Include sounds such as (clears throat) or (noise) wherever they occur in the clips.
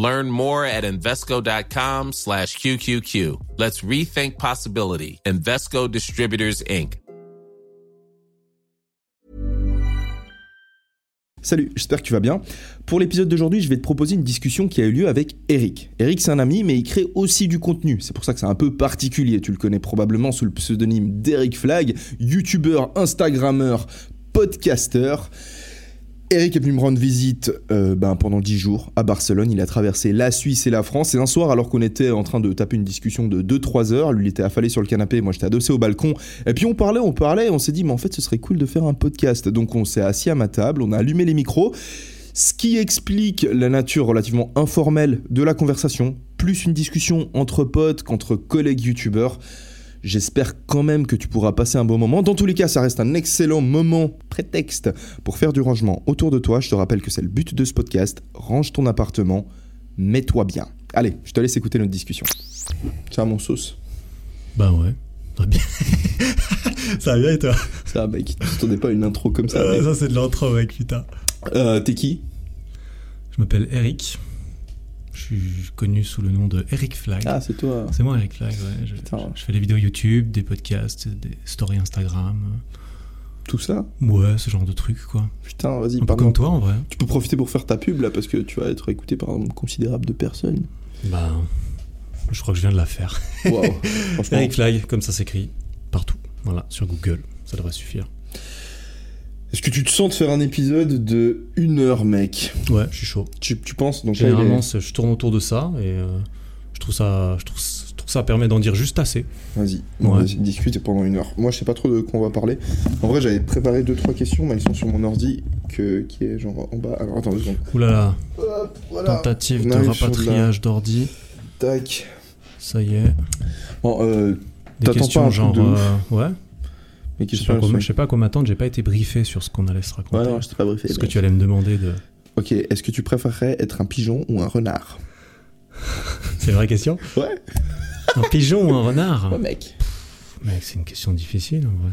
Learn more at Invesco.com slash QQQ. Let's rethink possibility. Invesco Distributors, Inc. Salut, j'espère que tu vas bien. Pour l'épisode d'aujourd'hui, je vais te proposer une discussion qui a eu lieu avec Eric. Eric, c'est un ami, mais il crée aussi du contenu. C'est pour ça que c'est un peu particulier. Tu le connais probablement sous le pseudonyme d'Eric Flag, youtubeur, instagrammeur, podcasteur. Eric est venu me rendre visite euh, ben, pendant 10 jours à Barcelone. Il a traversé la Suisse et la France. Et un soir, alors qu'on était en train de taper une discussion de 2-3 heures, lui il était affalé sur le canapé, moi j'étais adossé au balcon. Et puis on parlait, on parlait, et on s'est dit, mais en fait ce serait cool de faire un podcast. Donc on s'est assis à ma table, on a allumé les micros. Ce qui explique la nature relativement informelle de la conversation, plus une discussion entre potes qu'entre collègues youtubeurs. J'espère quand même que tu pourras passer un bon moment. Dans tous les cas, ça reste un excellent moment prétexte pour faire du rangement autour de toi. Je te rappelle que c'est le but de ce podcast. Range ton appartement, mets-toi bien. Allez, je te laisse écouter notre discussion. Ça va mon sauce Bah ouais, très bien. (laughs) ça va bien et toi? Ça va mec, tu t'attendais pas à une intro comme ça. Euh. Ça c'est de l'intro mec, putain. Euh, T'es qui? Je m'appelle Eric. Je suis connu sous le nom de Eric Flag. Ah, c'est toi. C'est moi Eric Flag, ouais. Je, Putain. je- je fais des vidéos YouTube, des podcasts, des stories Instagram. Tout ça Ouais, ce genre de trucs quoi. Putain, vas-y, Un peu comme toi en vrai. Tu peux profiter pour faire ta pub là parce que tu vas être écouté par un nombre considérable de personnes. Bah, je crois que je viens de la faire. (laughs) Franchement. Eric Flag, comme ça s'écrit, partout. Voilà, sur Google, ça devrait suffire. Est-ce que tu te sens de faire un épisode de une heure, mec Ouais, je suis chaud. tu, tu penses donc est- Généralement, je tourne autour de ça et euh, je trouve ça, je trouve, je trouve ça permet d'en dire juste assez. Vas-y, Ouais. discute pendant une heure. Moi, je sais pas trop de quoi on va parler. En vrai, j'avais préparé deux trois questions, mais elles sont sur mon ordi, que, qui est genre en bas. Alors, attends deux secondes. Hop, voilà. tentative On de rapatriage d'ordi. Tac. Ça y est. Bon, euh, Des questions pas un genre. de euh, ouais. Mes Je sais, pas quoi, je sais pas à quoi m'attendre, j'ai pas été briefé sur ce qu'on allait se raconter. Ouais, non, je t'ai pas briefé. ce que tu allais me demander de. Ok, est-ce que tu préférerais être un pigeon ou un renard? (laughs) C'est une vraie question Ouais. Un pigeon ou un renard? Ouais, mec. Mec, c'est une question difficile en vrai.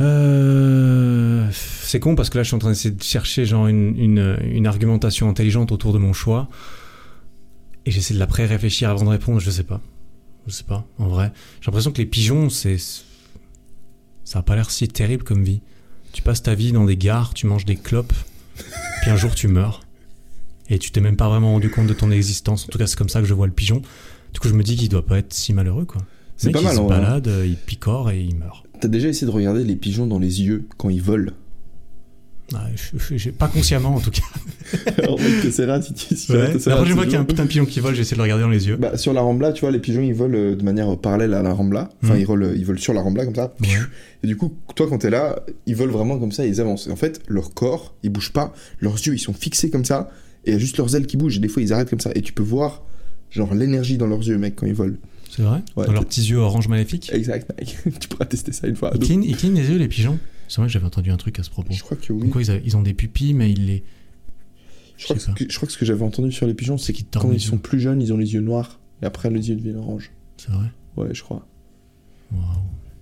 Euh, c'est con parce que là je suis en train d'essayer de chercher genre une, une, une argumentation intelligente autour de mon choix et j'essaie de la pré-réfléchir avant de répondre, je sais pas. Je sais pas, en vrai. J'ai l'impression que les pigeons, c'est. Ça a pas l'air si terrible comme vie. Tu passes ta vie dans des gares, tu manges des clopes, puis un jour tu meurs. Et tu t'es même pas vraiment rendu compte de ton existence. En tout cas, c'est comme ça que je vois le pigeon. Du coup, je me dis qu'il doit pas être si malheureux, quoi. C'est pas mal, Il se vrai. balade, euh, il picore et il meurt. T'as déjà essayé de regarder les pigeons dans les yeux quand ils volent? Ah, je- je- j'ai- pas consciemment, en tout cas. (laughs) Alors, que c'est rare si tu si Ouais. La là, prochaine fois qu'il y a un putain de pigeon qui vole, j'essaie de le regarder dans les yeux. Bah, sur la Rambla, tu vois, les pigeons ils volent euh, de manière parallèle à la Rambla. Enfin, Mhm. ils, volent, ils volent sur la Rambla comme ça. Ouais. Et du coup, toi, quand t'es là, ils volent vraiment comme ça, ils avancent. Et en fait, leur corps, ils bougent pas. Leurs yeux, ils sont fixés comme ça. Et il y a juste leurs ailes qui bougent. Et des fois, ils arrêtent comme ça. Et tu peux voir, genre, l'énergie dans leurs yeux, mec, quand ils volent. C'est vrai? Ouais. Dans leurs petits yeux orange maléfiques? Exact, mec. (laughs) tu pourras tester ça une fois. Ils clignent, ils clignent les yeux, les pigeons? C'est vrai que j'avais entendu un truc à ce propos. je crois que oui. quoi, ils, a- ils ont des pupilles, mais ils les. Je crois, je que, je crois que ce que j'avais entendu sur les pigeons, c'est qu'ils quand ils sont plus jeunes, ils ont les yeux noirs. Et après, les yeux deviennent orange. C'est vrai Ouais, je crois. Waouh.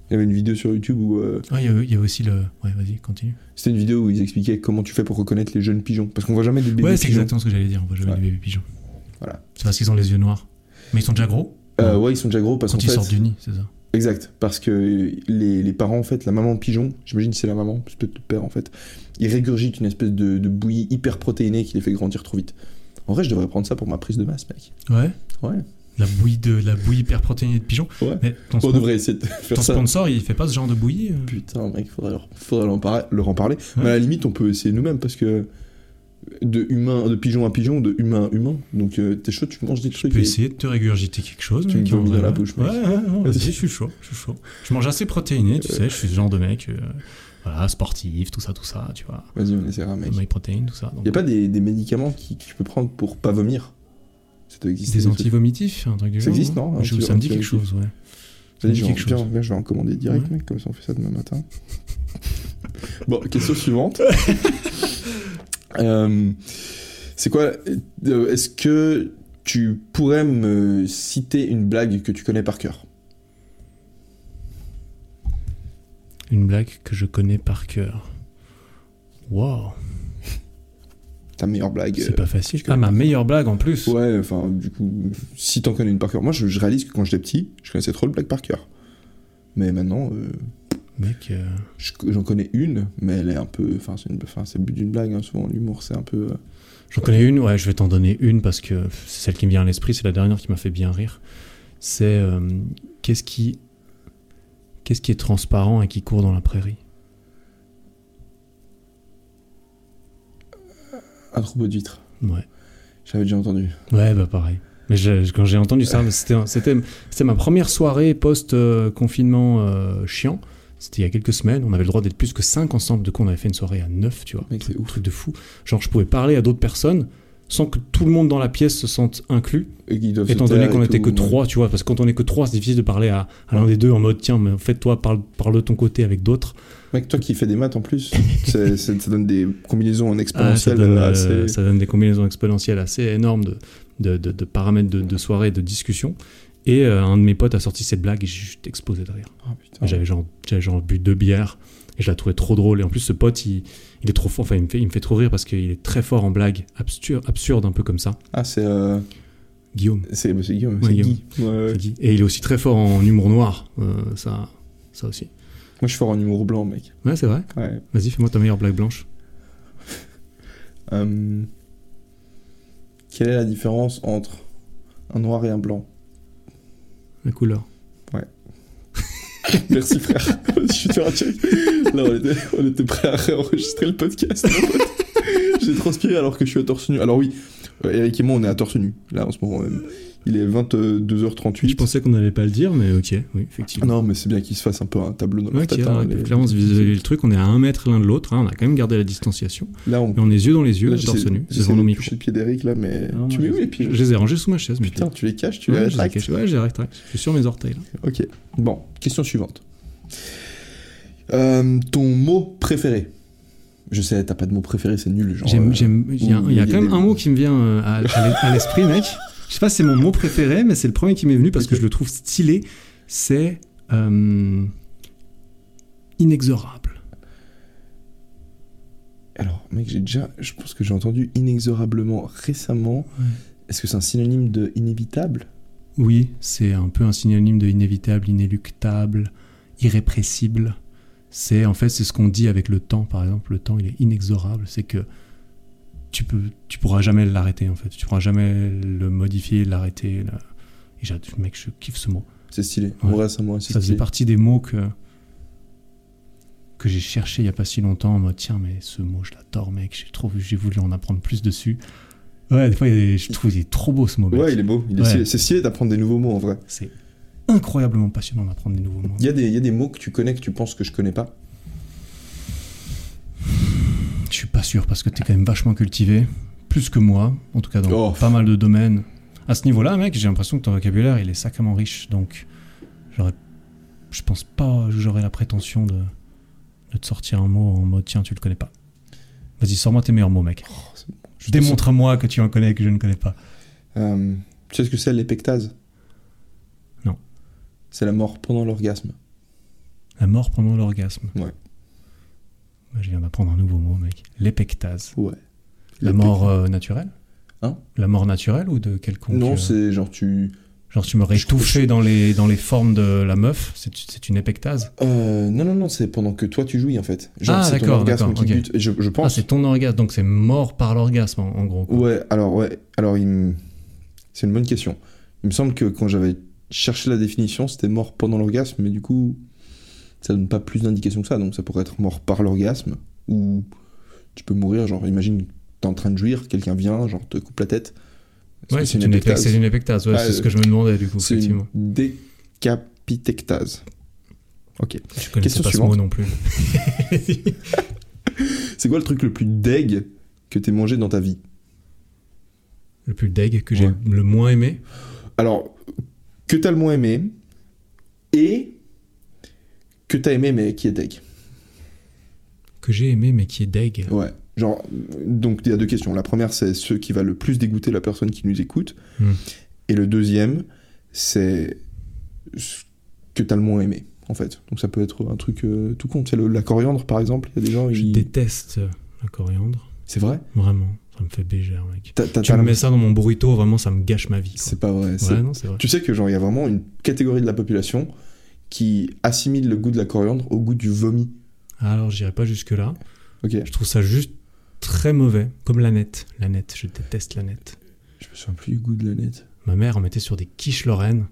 Il y avait une vidéo sur YouTube où. euh, Ah, il y, a, il y a aussi le. Ouais, vas-y, continue. C'était une vidéo où ils expliquaient comment tu fais pour reconnaître les jeunes pigeons. Parce qu'on voit jamais des bébés ouais, c'est pigeons. exactement ce que j'allais dire. On voit jamais Ouais. des bébés pigeons. Voilà. C'est parce qu'ils ont les yeux noirs. Mais ils sont déjà gros Euh, ouais, ils sont déjà gros parce quand qu'en ils fait. sortent du nid, c'est ça Exact. Parce que les, les parents, en fait, la maman pigeon, j'imagine que c'est la maman, c'est peut-être le père en fait, ils régurgitent une espèce de, de bouillie hyper protéinée qui les fait grandir trop vite. En vrai, je devrais prendre ça pour ma prise de masse, mec. Ouais Ouais. La bouillie, de, la bouillie hyper protéinée de pigeons Ouais. Mais ton, On devrait essayer de faire ton ça. sponsor, il fait pas ce genre de bouillie euh Putain, mec, faudrait leur, faudrait leur, en parler. Ouais. Mais à la limite, on peut essayer nous-mêmes parce que de humain, de pigeon à pigeon, de humain à humain. Donc euh, t'es chaud, tu manges des Je trucs. peux et- essayer de te régurgiter quelque chose. Tu me mec, vomis vrai, dans la ouais. bouche, mec. Ouais, ouais, ouais, vas-y, je suis chaud, je suis chaud. Je mange assez protéiné, tu sais, je suis ce genre de mec, euh, voilà, sportif, tout ça, tout ça, tu vois. Vas-y, on essaiera, mec. My protein, tout ça. donc- Y a pas des, des médicaments qui, que tu peux prendre pour pas vomir? Ça doit exister. Des anti-vomitifs, un truc du Ça genre. existe, non Je- Ça me dit quelque chose, ouais. Ça me dit je quelque chose. je vais en commander direct, Ouais. mec, comme ça on fait ça demain matin. (laughs) bon, question suivante. (laughs) Euh, c'est quoi euh, Est-ce que tu pourrais me citer une blague que tu connais par cœur? Une blague que je connais par cœur. Wow, Ta meilleure blague c'est euh, pas facile. Ah, ma meilleure blague en plus. Ouais, enfin, du coup, si t'en connais une par cœur. Moi, je, je réalise que quand j'étais petit, je connaissais trop le blague par cœur. Mais maintenant, euh, Mec, euh, je- j'en connais une, mais elle est un peu. Enfin, c'est une- enfin, c'est le but d'une blague, hein, souvent, l'humour, c'est un peu. euh, j'en connais une, ouais, je vais t'en donner une parce que c'est celle qui me vient à l'esprit, c'est la dernière qui m'a fait bien rire. C'est euh, qu'est-ce qui. Qu'est-ce qui est transparent et qui court dans la prairie? Un troupeau d'huîtres. Ouais. J'avais déjà entendu. Ouais, bah pareil. Mais je- quand j'ai entendu ça, c'était c'était c'était ma première soirée post-confinement euh, chiant. C'était il y a quelques semaines. On avait le droit d'être plus que 5 ensemble. De coup, on avait fait une soirée à 9, tu vois. C'est ouf. truc de fou. Genre, je pouvais parler à d'autres personnes sans que tout le monde dans la pièce se sente inclus, Et étant donné qu'on et était tout, que trois, tu vois. Parce que quand on est que trois, c'est difficile de parler à, à l'un des deux en mode tiens, mais en fait, toi, parle, parle de ton côté avec d'autres. Mec, toi qui fais des maths en plus, (laughs) ça donne des combinaisons en Ah, ça, exponentielle donne, euh, assez. ça donne des combinaisons exponentielles assez énormes de, de, de- de paramètres de, soirée de discussion. Et euh, un de mes potes a sorti cette blague et j'ai juste explosé de rire. Oh, putain. J'avais genre, bu deux bières et je la trouvais trop drôle. Et en plus, ce pote, il, il est trop fort. Enfin, il me fait, il me fait trop rire parce qu'il est très fort en blagues absurde, absurdes, un peu comme ça. Ah, c'est. euh, Guillaume. C'est Guillaume, Ouais, Guillaume. Guy. Ouais, ouais. c'est Guy. Et il est aussi très fort en humour noir. Euh, ça, ça aussi. Moi, je suis fort en humour blanc, mec. Ouais, c'est vrai. Vas-y, fais-moi ta meilleure blague blanche. (laughs) Quelle est la différence entre un noir et un blanc? La couleur. (laughs) Merci, frère. je suis. Là, on était, on était prêt à réenregistrer le podcast. J'ai transpiré alors que je suis à torse nu. Alors, oui, euh, Eric et moi, on est à torse nu. Là, en ce moment même. Il est 22h38. Je pensais qu'on n'allait pas le dire, mais ok, oui, effectivement. Non, mais c'est bien qu'il se fasse un peu un tableau tête. a- hein, les- clairement, vis-à-vis le truc, on est à un mètre l'un de l'autre. hein, on a quand même gardé la distanciation. Là, on Mais on est yeux dans les yeux, Là, torse nu, devant de nos micros. toucher le pied d'Eric, là, mais... Ah, tu mets où je- les pieds Je les ai rangés sous ma chaise, mes Putain, pieds. tu les caches, tu Ouais, les je les rétractes. Ouais, j'ai rétracté. Je suis sur mes orteils. là. Ok. Bon, question suivante. Euh, ton mot préféré Je sais, t'as pas de mot préféré, c'est nul. Genre, J'aime- euh, j'aime- Il y a, il y a il y a quand même des- un mot qui me vient euh, l'es- à l'esprit, mec. Je sais pas si c'est mon mot préféré, mais c'est le premier qui m'est venu parce que je le trouve stylé. C'est euh, inexorable. Alors, mec, j'ai déjà. Je pense que j'ai entendu inexorablement récemment. Ouais. Est-ce que c'est un synonyme de inévitable? Oui, c'est un peu un synonyme de inévitable, inéluctable, irrépressible. C'est en fait c'est ce qu'on dit avec le temps, par exemple. Le temps, il est inexorable. C'est que tu peux, tu pourras jamais l'arrêter en fait. Tu pourras jamais le modifier, l'arrêter. là. Et j'ai- mec, je kiffe ce mot. C'est stylé. Ouais. En vrai, ça, moi, Ça faisait stylé. partie des mots que que j'ai cherché il y a pas si longtemps en mode tiens mais ce mot je l'adore mec j'ai trop j'ai voulu en apprendre plus dessus ouais des fois il des- je trouve qu'il est trop beau ce mot mec. Ouais, il est beau. il est Ouais. stylé. C'est stylé d'apprendre des nouveaux mots, en vrai. c'est incroyablement passionnant d'apprendre des nouveaux mots Il y, a des, il y a des mots que tu connais que tu penses que je connais pas? Je suis pas sûr parce que t'es quand même vachement cultivé plus que moi en tout cas dans Oh. pas mal de domaines à ce niveau là mec j'ai l'impression que ton vocabulaire il est sacrément riche donc j'aurais je pense pas j'aurais la prétention de de te sortir un mot en mode tiens tu le connais pas vas-y sors-moi tes meilleurs mots mec sens- Démontre-moi que tu en connais et que je ne connais pas. Euh, tu sais ce que c'est l'épectase? Non. C'est la mort pendant l'orgasme. La mort pendant l'orgasme. Ouais. Je viens d'apprendre un nouveau mot, mec. L'épectase. Ouais. La mort euh, naturelle Hein? La mort naturelle ou de quelconque Non, euh, c'est genre tu. Genre tu m'aurais Je trouve- touché dans les, dans les formes de la meuf C'est une épectase? Euh, non, non, non, c'est pendant que toi tu jouis en fait. Genre, Ah, d'accord, d'accord, qui ok. bute. Et je, je Ah, pense. c'est ton orgasme. Donc c'est mort par l'orgasme, en, en gros. quoi. ouais, alors, ouais. Alors, c'est une bonne question. Il me semble que quand j'avais cherché la définition, c'était mort pendant l'orgasme, mais du coup, ça donne pas plus d'indications que ça. Donc, ça pourrait être mort par l'orgasme, ou tu peux mourir. Genre, imagine, t'es en train de jouir, quelqu'un vient, genre, te coupe la tête. Ouais, c'est une, épectase. C'est une épectase, ouais, Ah, c'est ce euh, que je me demandais du coup, C'est effectivement. une décapitectase. Ok. Je connaissais question pas ce suivante. mot non plus. (laughs) C'est quoi le truc le plus deg que t'aies mangé dans ta vie? Le plus deg, que j'ai Ouais. le moins aimé? Alors, que t'as le moins aimé et que t'as aimé mais qui est deg. Que j'ai aimé, mais qui est deg. Ouais. Genre, donc il y a deux questions. La première, c'est ce qui va le plus dégoûter la personne qui nous écoute. Hmm. Et le deuxième, c'est ce que t'as le moins aimé, en fait. Donc ça peut être un truc euh, tout con. Le- la coriandre, par exemple, il y a des gens... Je ils- déteste la coriandre. C'est vrai? Vraiment. Ça me fait bégère, mec. Tu me mets ça dans mon burrito, vraiment, ça me gâche ma vie. C'est pas vrai. c'est- Ouais, non, c'est vrai. Tu sais que genre il y a vraiment une catégorie de la population qui assimile le goût de la coriandre au goût du vomi. Alors, j'irai pas jusque-là. Ok. Je trouve ça juste très mauvais. Comme la nette. La nette, je déteste la nette. Je me souviens plus du goût de la nette. Ma mère en mettait sur des quiches lorraines.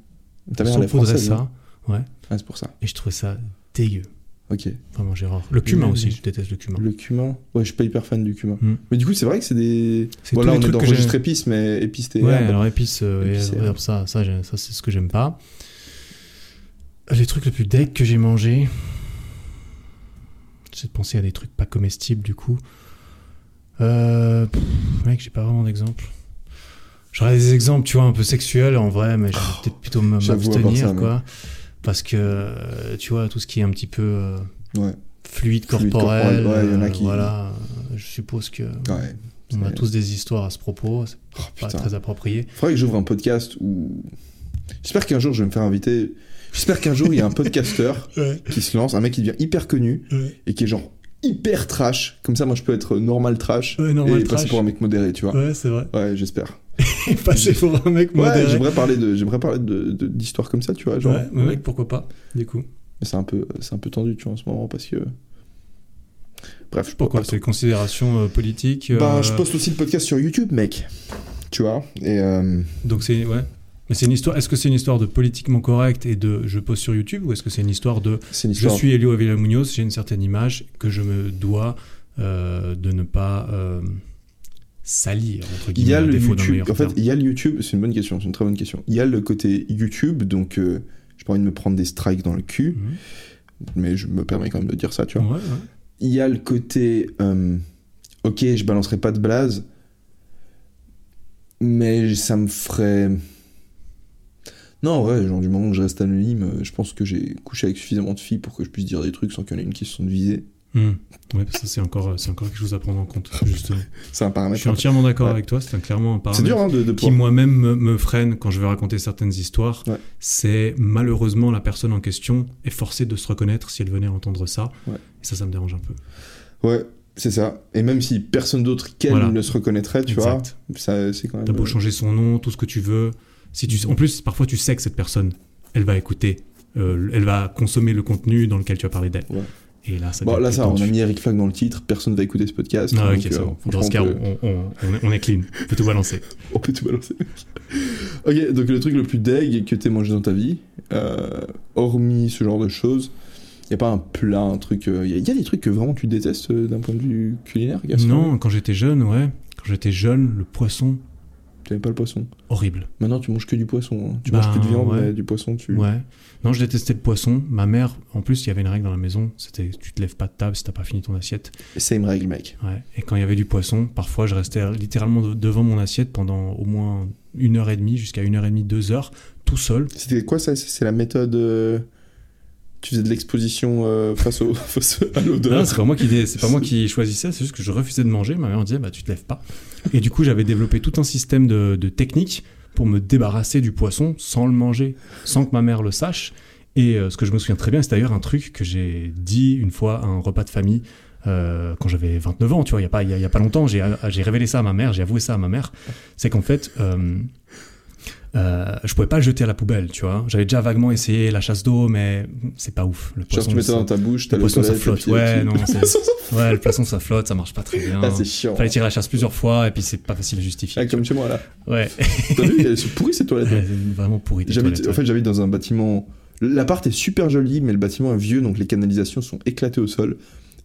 Ta mère elle est française. hein ça. Ouais. Ah, c'est pour ça. Et je trouvais ça dégueu. Ok. Vraiment, j'ai horreur. Le cumin aussi, je déteste le cumin. Le cumin. Ouais, je suis pas hyper fan du cumin. Hmm. Mais du coup, c'est vrai que c'est des. C'est Bon, on est dans registre épices, mais épices et Ouais, herbes. alors épices, euh, et Épices et herbes, ça, ça, ça c'est ce que j'aime pas. Les trucs les plus deg que j'ai mangés. J'essaie de penser à des trucs pas comestibles du coup. Euh, pff, mec, j'ai pas vraiment d'exemple. J'aurais des exemples, tu vois, un peu sexuels en vrai, mais je vais peut-être plutôt Oh, à part m'abstenir, quoi. Parce que, euh, tu vois, tout ce qui est un petit peu euh, Ouais. fluide Fluide corporel, corporel, ouais, y en a euh, qui- voilà, je suppose que Ouais. on a tous des histoires à ce propos, c'est Oh, pas putain. très approprié. Faudrait que j'ouvre un podcast où. J'espère qu'un jour je vais me faire inviter. J'espère qu'un jour il y a un (laughs) podcasteur qui se lance, un mec qui devient hyper connu et qui est genre hyper trash. Comme ça, moi je peux être normal trash Ouais, normal et passer pour un mec modéré, tu vois. Ouais, c'est vrai. Ouais, j'espère. (laughs) Passer pour un mec Ouais, modéré. j'aimerais parler de, j'aimerais parler de, d'histoires comme ça, tu vois, genre. ouais, mec, pourquoi pas, du coup. Mais c'est un peu, c'est un peu tendu, tu vois, en ce moment parce que. Bref, je Pourquoi pas- C'est considérations euh, politiques Bah, euh, je poste aussi le podcast sur YouTube, mec. Tu vois. Et euh, Donc c'est... Ouais. Mais c'est une histoire... Est-ce que c'est une histoire de politiquement correct et de je poste sur YouTube ou est-ce que c'est une histoire de une je histoire. suis Elio Avila Munoz, j'ai une certaine image que je me dois euh, de ne pas euh, salir, entre Il guillemets, y a le YouTube. En fait, il y a le YouTube. C'est une bonne question. C'est une très bonne question. Il y a le côté YouTube, donc euh, j'ai pas envie de me prendre des strikes dans le cul, Mhm. mais je me permets quand même de dire ça, tu vois. Ouais, ouais. Il y a le côté, euh, ok, je balancerai pas de blase, mais ça me ferait. Non, ouais, genre du moment que je reste anonyme, euh, je pense que j'ai couché avec suffisamment de filles pour que je puisse dire des trucs sans qu'il y en ait une qui se sente visée. Mhm. Ouais, ça c'est encore, c'est encore quelque chose à prendre en compte, (laughs) justement. C'est un Je paramètre. suis entièrement d'accord Ouais. avec toi, c'est un- clairement un C'est paramètre. dur hein, de, de qui moi-même me, me freine quand je vais raconter certaines histoires, Ouais. c'est malheureusement la personne en question est forcée de se reconnaître si elle venait entendre ça. Ouais. Et ça, ça me dérange un peu. Ouais, c'est ça. Et même si personne d'autre qu'elle Voilà. ne se reconnaîtrait, tu Exact. vois, ça, c'est quand même. T'as beau euh, changer son nom, tout ce que tu veux. Si tu, en plus, parfois tu sais que cette personne, elle va écouter, euh, elle va consommer le contenu dans lequel tu as parlé d'elle. Ouais. Et là, ça Bon, là, ça, on a mis Eric Flag dans le titre, personne va écouter ce podcast. Ah, donc, ok, c'est euh, bon. Dans ce cas, on peut- on, on- on est, clean. On peut tout balancer. (laughs) On peut tout balancer. ok, donc le truc le plus deg que t'aies mangé dans ta vie, euh, hormis ce genre de choses, y a pas un plat, un truc. Il y, a- y a des trucs que vraiment tu détestes d'un point de vue culinaire, gastronomique Non, quand j'étais jeune, ouais. Quand j'étais jeune, le poisson, Tu pas le poisson. horrible. Maintenant, tu manges que du poisson. hein. Tu manges plus de viande, ouais. mais du poisson, tu. Ouais. Non, je détestais le poisson. Ma mère, en plus, il y avait une règle dans la maison, c'était tu te lèves pas de table si t'as pas fini ton assiette. Same règle, mec. Ouais. Et quand il y avait du poisson, parfois je restais littéralement de- devant mon assiette pendant au moins une heure et demie jusqu'à une heure et demie, deux heures, tout seul. C'était quoi ça? C'est c'est la méthode. Tu faisais de l'exposition euh, face, au, (laughs) face à Non, l'odeur. c'est pas moi qui c'est pas moi qui choisissais, c'est juste que je refusais de manger. Ma mère me disait bah tu te lèves pas. Et du coup j'avais développé tout un système de, de techniques pour me débarrasser du poisson sans le manger, sans que ma mère le sache. Et euh, ce que je me souviens très bien, c'est d'ailleurs un truc que j'ai dit une fois à un repas de famille euh, quand j'avais 29 ans, tu vois, il y a pas il y a, il y a pas longtemps, j'ai révélé ça à ma mère, j'ai avoué ça à ma mère, c'est qu'en fait euh, je pouvais pas le jeter à la poubelle, tu vois. J'avais déjà vaguement essayé la chasse d'eau, mais c'est pas ouf. Le Genre, poisson, tu mets ça dans ta bouche, le poisson, ça flotte. Ouais, non, (laughs) Ouais, le poisson ça flotte, ça marche pas très bien. Ah, c'est chiant. Fallait tirer la chasse plusieurs fois et puis c'est pas facile à justifier. Ah, comme chez moi là. Ouais, T'as vu, elles sont pourries ces toilettes. Ouais, c'est vraiment pourri. tes J'habite, toilettes, en fait, j'habite dans un bâtiment. L'appart est super joli, mais le bâtiment est vieux, donc les canalisations sont éclatées au sol.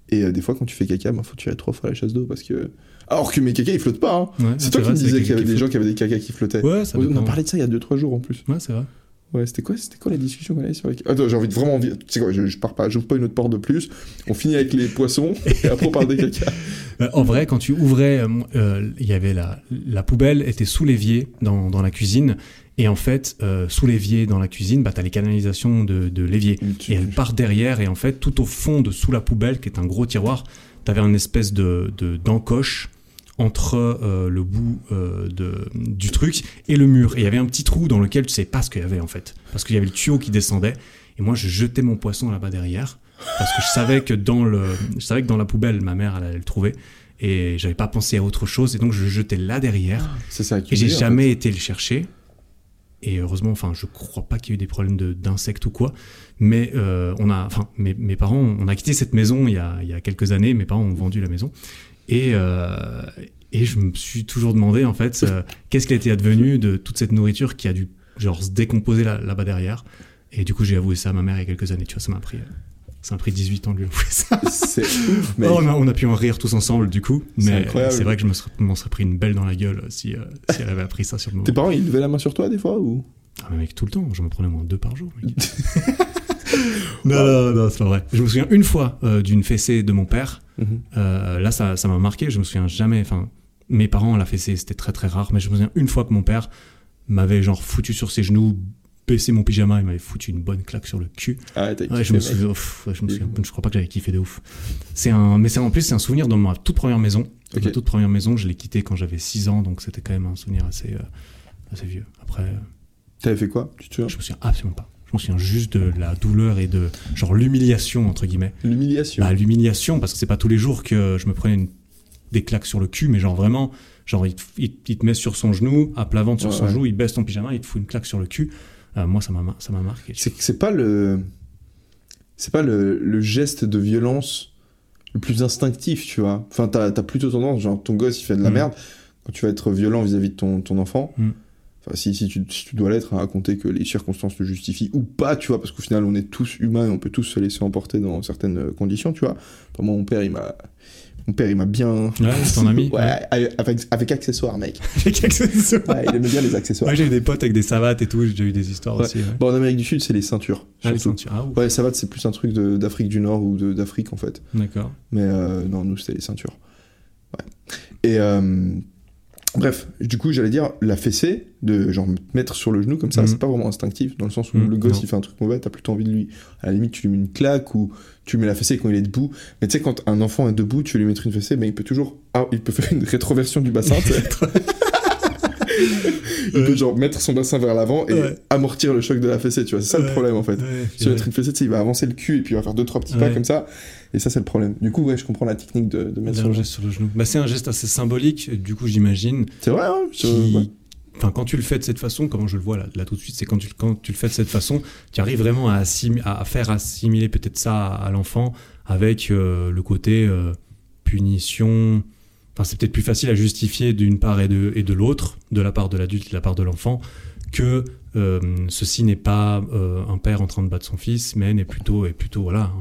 Et euh, des fois, quand tu fais caca, bah, faut tirer trois fois la chasse d'eau parce que. Alors que mes caca ils flottent pas. Hein. ouais. C'est toi qui me disais qu'il y avait des gens qui avaient des caca qui flottaient. Ouais, ça on a parlé de ça il y a 2-3 jours en plus. Ouais, c'est vrai. Ouais, c'était quoi, c'était quoi la discussion qu'on avait sur les Attends, j'ai envie de vraiment. Tu sais quoi, je, je pars pas, j'ouvre pas une autre porte de plus. On finit avec les poissons (laughs) et après on parle des caca. Bah, en vrai, quand tu ouvrais, euh, euh, il y avait la, la poubelle était sous l'évier dans, dans la cuisine. Et en fait, euh, sous l'évier dans la cuisine, bah, tu as les canalisations de, de l'évier. Et elle part derrière. Et en fait, tout au fond de sous la poubelle, qui est un gros tiroir, tu avais une espèce de de- d'encoche entre euh, le bout euh, de, du truc et le mur. Et il y avait un petit trou dans lequel tu sais pas ce qu'il y avait en fait. Parce qu'il y avait le tuyau qui descendait. Et moi, je jetais mon poisson là-bas derrière. Parce que je savais que dans le, je savais que dans la poubelle, ma mère, elle allait le trouver. Et j'avais pas pensé à autre chose. Et donc, je le jetais là derrière. C'est ça Et j'ai en jamais été le chercher. Et heureusement, enfin, je crois pas qu'il y ait eu des problèmes de- d'insectes ou quoi. Mais euh, on a, enfin, mes, mes parents, on a quitté cette maison il y a, il y a quelques années. Mes parents ont vendu la maison. Et, euh, et je me suis toujours demandé, en fait, euh, (laughs) qu'est-ce qu'il était advenu de toute cette nourriture qui a dû, genre, se décomposer là- là-bas derrière. Et du coup, j'ai avoué ça à ma mère il y a quelques années. Tu vois, ça m'a pris, ça m'a pris 18 ans de lui avouer ça. C'est (laughs) ouf, mec. Oh, on, a, on a pu en rire tous ensemble, du coup. C'est Mais incroyable. c'est vrai que je me serais, m'en serais pris une belle dans la gueule si, euh, si elle avait appris ça sur le moment. Tes parents, ils levaient la main sur toi des fois ou? Ah, mais mec, tout le temps, je me prenais au moins deux par jour. Mec. (laughs) non, non, non, c'est pas vrai. Je me souviens une fois euh, d'une fessée de mon père. Mhm. Euh, là, ça ça m'a marqué. Je me souviens jamais. Enfin, mes parents, la fessée, c'était très très rare. Mais je me souviens une fois que mon père m'avait genre foutu sur ses genoux, baissé mon pyjama, il m'avait foutu une bonne claque sur le cul. Ah, t'as Ouais, je me souviens, ouf, ouais, je me souviens, je crois pas que j'avais kiffé de ouf. C'est un, mais c'est en plus c'est un souvenir dans ma toute première maison. Ok. Ma toute première maison, je l'ai quittée quand j'avais 6 ans, donc c'était quand même un souvenir assez, euh, assez vieux. Après, T'avais fait quoi? Tu te souviens? je me souviens absolument pas. Je me souviens juste de la douleur et de genre l'humiliation entre guillemets. L'humiliation. Bah, l'humiliation parce que c'est pas tous les jours que je me prenais une- des claques sur le cul, mais genre vraiment, genre il te, il- il te met sur son genou, à plat ventre sur Ouais, son ouais. genou, il baisse ton pyjama, il te fout une claque sur le cul. Euh, moi, ça m'a, ça m'a marqué. C'est pas le. C'est pas le, le geste de violence le plus instinctif, tu vois. Enfin, t'as as plutôt tendance, genre ton gosse il fait de la Mhm. merde, quand tu vas être violent vis-à-vis de ton, ton enfant, Mhm. Enfin, si, si, tu, si tu dois l'être, à raconter que les circonstances le justifient ou pas, tu vois, parce qu'au final on est tous humains et on peut tous se laisser emporter dans certaines euh, conditions, tu vois. Enfin, moi, mon père il m'a. Mon père il m'a bien. Ouais, c'est ton ami. (laughs) Ouais, avec, avec accessoires, mec. (laughs) Avec accessoires. Ouais, il aimait bien les accessoires. Ouais, j'ai eu des potes avec des savates et tout, j'ai déjà eu des histoires Ouais. aussi. Ouais. Bon, en Amérique du Sud, c'est les ceintures. Ah, les ceintures. Ah, ouf. Ouais, savate, c'est plus un truc d'Afrique du Nord ou d'Afrique en fait. D'accord. Mais euh, non, nous, c'était les ceintures. Ouais. Et euh, bref, du coup, j'allais dire, la fessée, de genre me mettre sur le genou comme ça, Mhm. c'est pas vraiment instinctif, dans le sens où Mhm, le gosse, non. il fait un truc mauvais, t'as plutôt envie de lui. À la limite, tu lui mets une claque ou tu lui mets la fessée quand il est debout. Mais tu sais, quand un enfant est debout, tu lui mettre une fessée, mais il peut toujours. Ah, il peut faire une rétroversion du bassin. (laughs) Il peut genre mettre son bassin vers l'avant et Ouais. amortir le choc de la fessée, tu vois. C'est ça le problème en fait. Si tu mettre une fessée, tu sais, il va avancer le cul et puis il va faire deux trois petits pas comme ça. Et ça, c'est le problème. Du coup, ouais, je comprends la technique de, de mettre sur le geste sur le genou. Bah, c'est un geste assez symbolique, du coup, j'imagine. C'est vrai, hein je- qui- ouais. Enfin, quand tu le fais de cette façon, comment je le vois là, là tout de suite, c'est quand tu, quand tu le fais de cette façon, tu arrives vraiment à, faire assimiler peut-être ça à, à l'enfant avec euh, le côté euh, punition. Enfin, c'est peut-être plus facile à justifier d'une part et de, et de l'autre, de la part de l'adulte et de la part de l'enfant, que euh, ceci n'est pas un père en train de battre son fils, mais n'est plutôt, est plutôt voilà,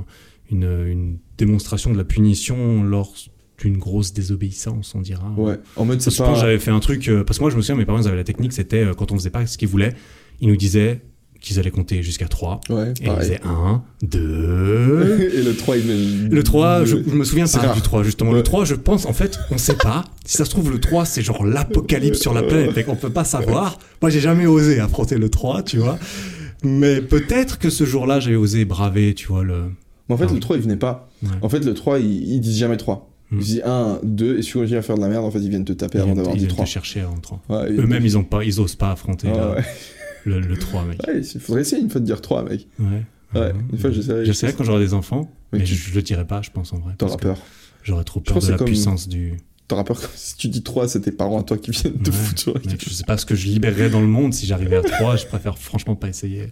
une, une démonstration de la punition lors d'une grosse désobéissance, on dira. Ouais. En mode, c'est pas. j'avais fait un truc, euh, parce que moi je me souviens, mes parents ils avaient la technique, c'était euh, quand on faisait pas ce qu'ils voulaient, ils nous disaient qu'ils allaient compter jusqu'à 3. Ouais, Et ils pareil. disaient 1, 2. (laughs) et le 3, il Le 3, je, je me souviens C'est du 3, justement. Ouais. Le 3, je pense, en fait, on sait pas. Si ça se trouve, le 3, c'est genre l'apocalypse sur la planète, et qu'on peut pas savoir. Moi, j'ai jamais osé affronter le 3, tu vois. Mais peut-être que ce jour-là, j'ai osé braver, tu vois, le. Mais en fait, Ah. le 3, il venait pas. Ouais. En fait, le 3, ils, ils disent jamais 3. Hmm. Ils disent 1, 2, et si tu à faire de la merde, en fait, ils viennent te taper Ils avant viennent, d'avoir ils dit viennent 3. te chercher en entrant. Ouais, ils- Eux-mêmes, ils ont pas, ils osent pas affronter ouais. le, le 3, mec. Ouais, il faudrait essayer une fois de dire 3, mec. Ouais. Ouais, une fois, j'essaierai. J'essaierai quand j'aurai des enfants, Mais mais, tu- je, je le dirai pas, je pense, en vrai. T'auras peur. J'aurais trop peur de la comme- puissance du. T'auras peur que si tu dis 3, c'est tes parents à toi qui viennent te Ouais, foutre Mec, je sais pas ce que je libérerais dans le monde si j'arrivais à 3, je préfère franchement pas essayer.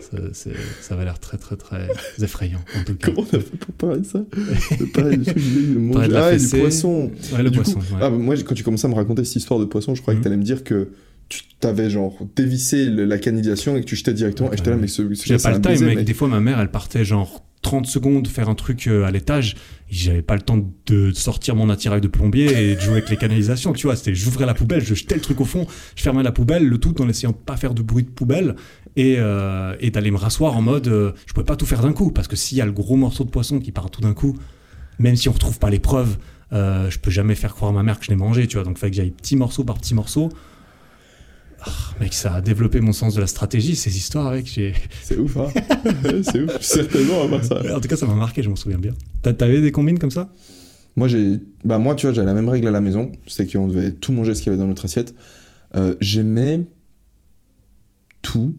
Ça, ça va l'air très très très effrayant en tout cas. Comment on a fait pour parler de ça (laughs) parler du truc de Parler de la Ah, et du poisson Ouais, le Du poisson. coup, ouais. ah, moi, quand tu commençais à me raconter cette histoire de poisson, je croyais Mhm. que t'allais me dire que tu t'avais genre dévissé le- la canalisation et que tu jetais directement. Ouais, et j'étais là, mais ce, ce J'avais pas le time, mec. Des fois, ma mère, elle partait genre 30 secondes faire un truc euh, à l'étage. J'avais pas le temps de sortir mon attirail de plombier et de jouer avec les canalisations. Tu vois, c'était j'ouvrais la poubelle, je jetais le truc au fond, je fermais la poubelle, le tout en essayant de pas faire de bruit de poubelle et, euh, et d'aller me rasseoir en mode euh, je pouvais pas tout faire d'un coup parce que s'il y a le gros morceau de poisson qui part tout d'un coup, même si on retrouve pas les preuves Euh, je peux jamais faire croire à ma mère que je l'ai mangé, tu vois. Donc, il fallait que j'aille petit morceau par petit morceau. Ah, mec, ça a développé mon sens de la stratégie, ces histoires j'ai- (laughs) C'est ouf, hein C'est ouf. Certainement, à part ça. En tout cas, ça m'a marqué, je m'en souviens bien. T'avais des combines comme ça? Moi, j'ai, bah moi, tu vois, j'avais la même règle à la maison, c'est qu'on devait tout manger ce qu'il y avait dans notre assiette. Euh, j'aimais tout.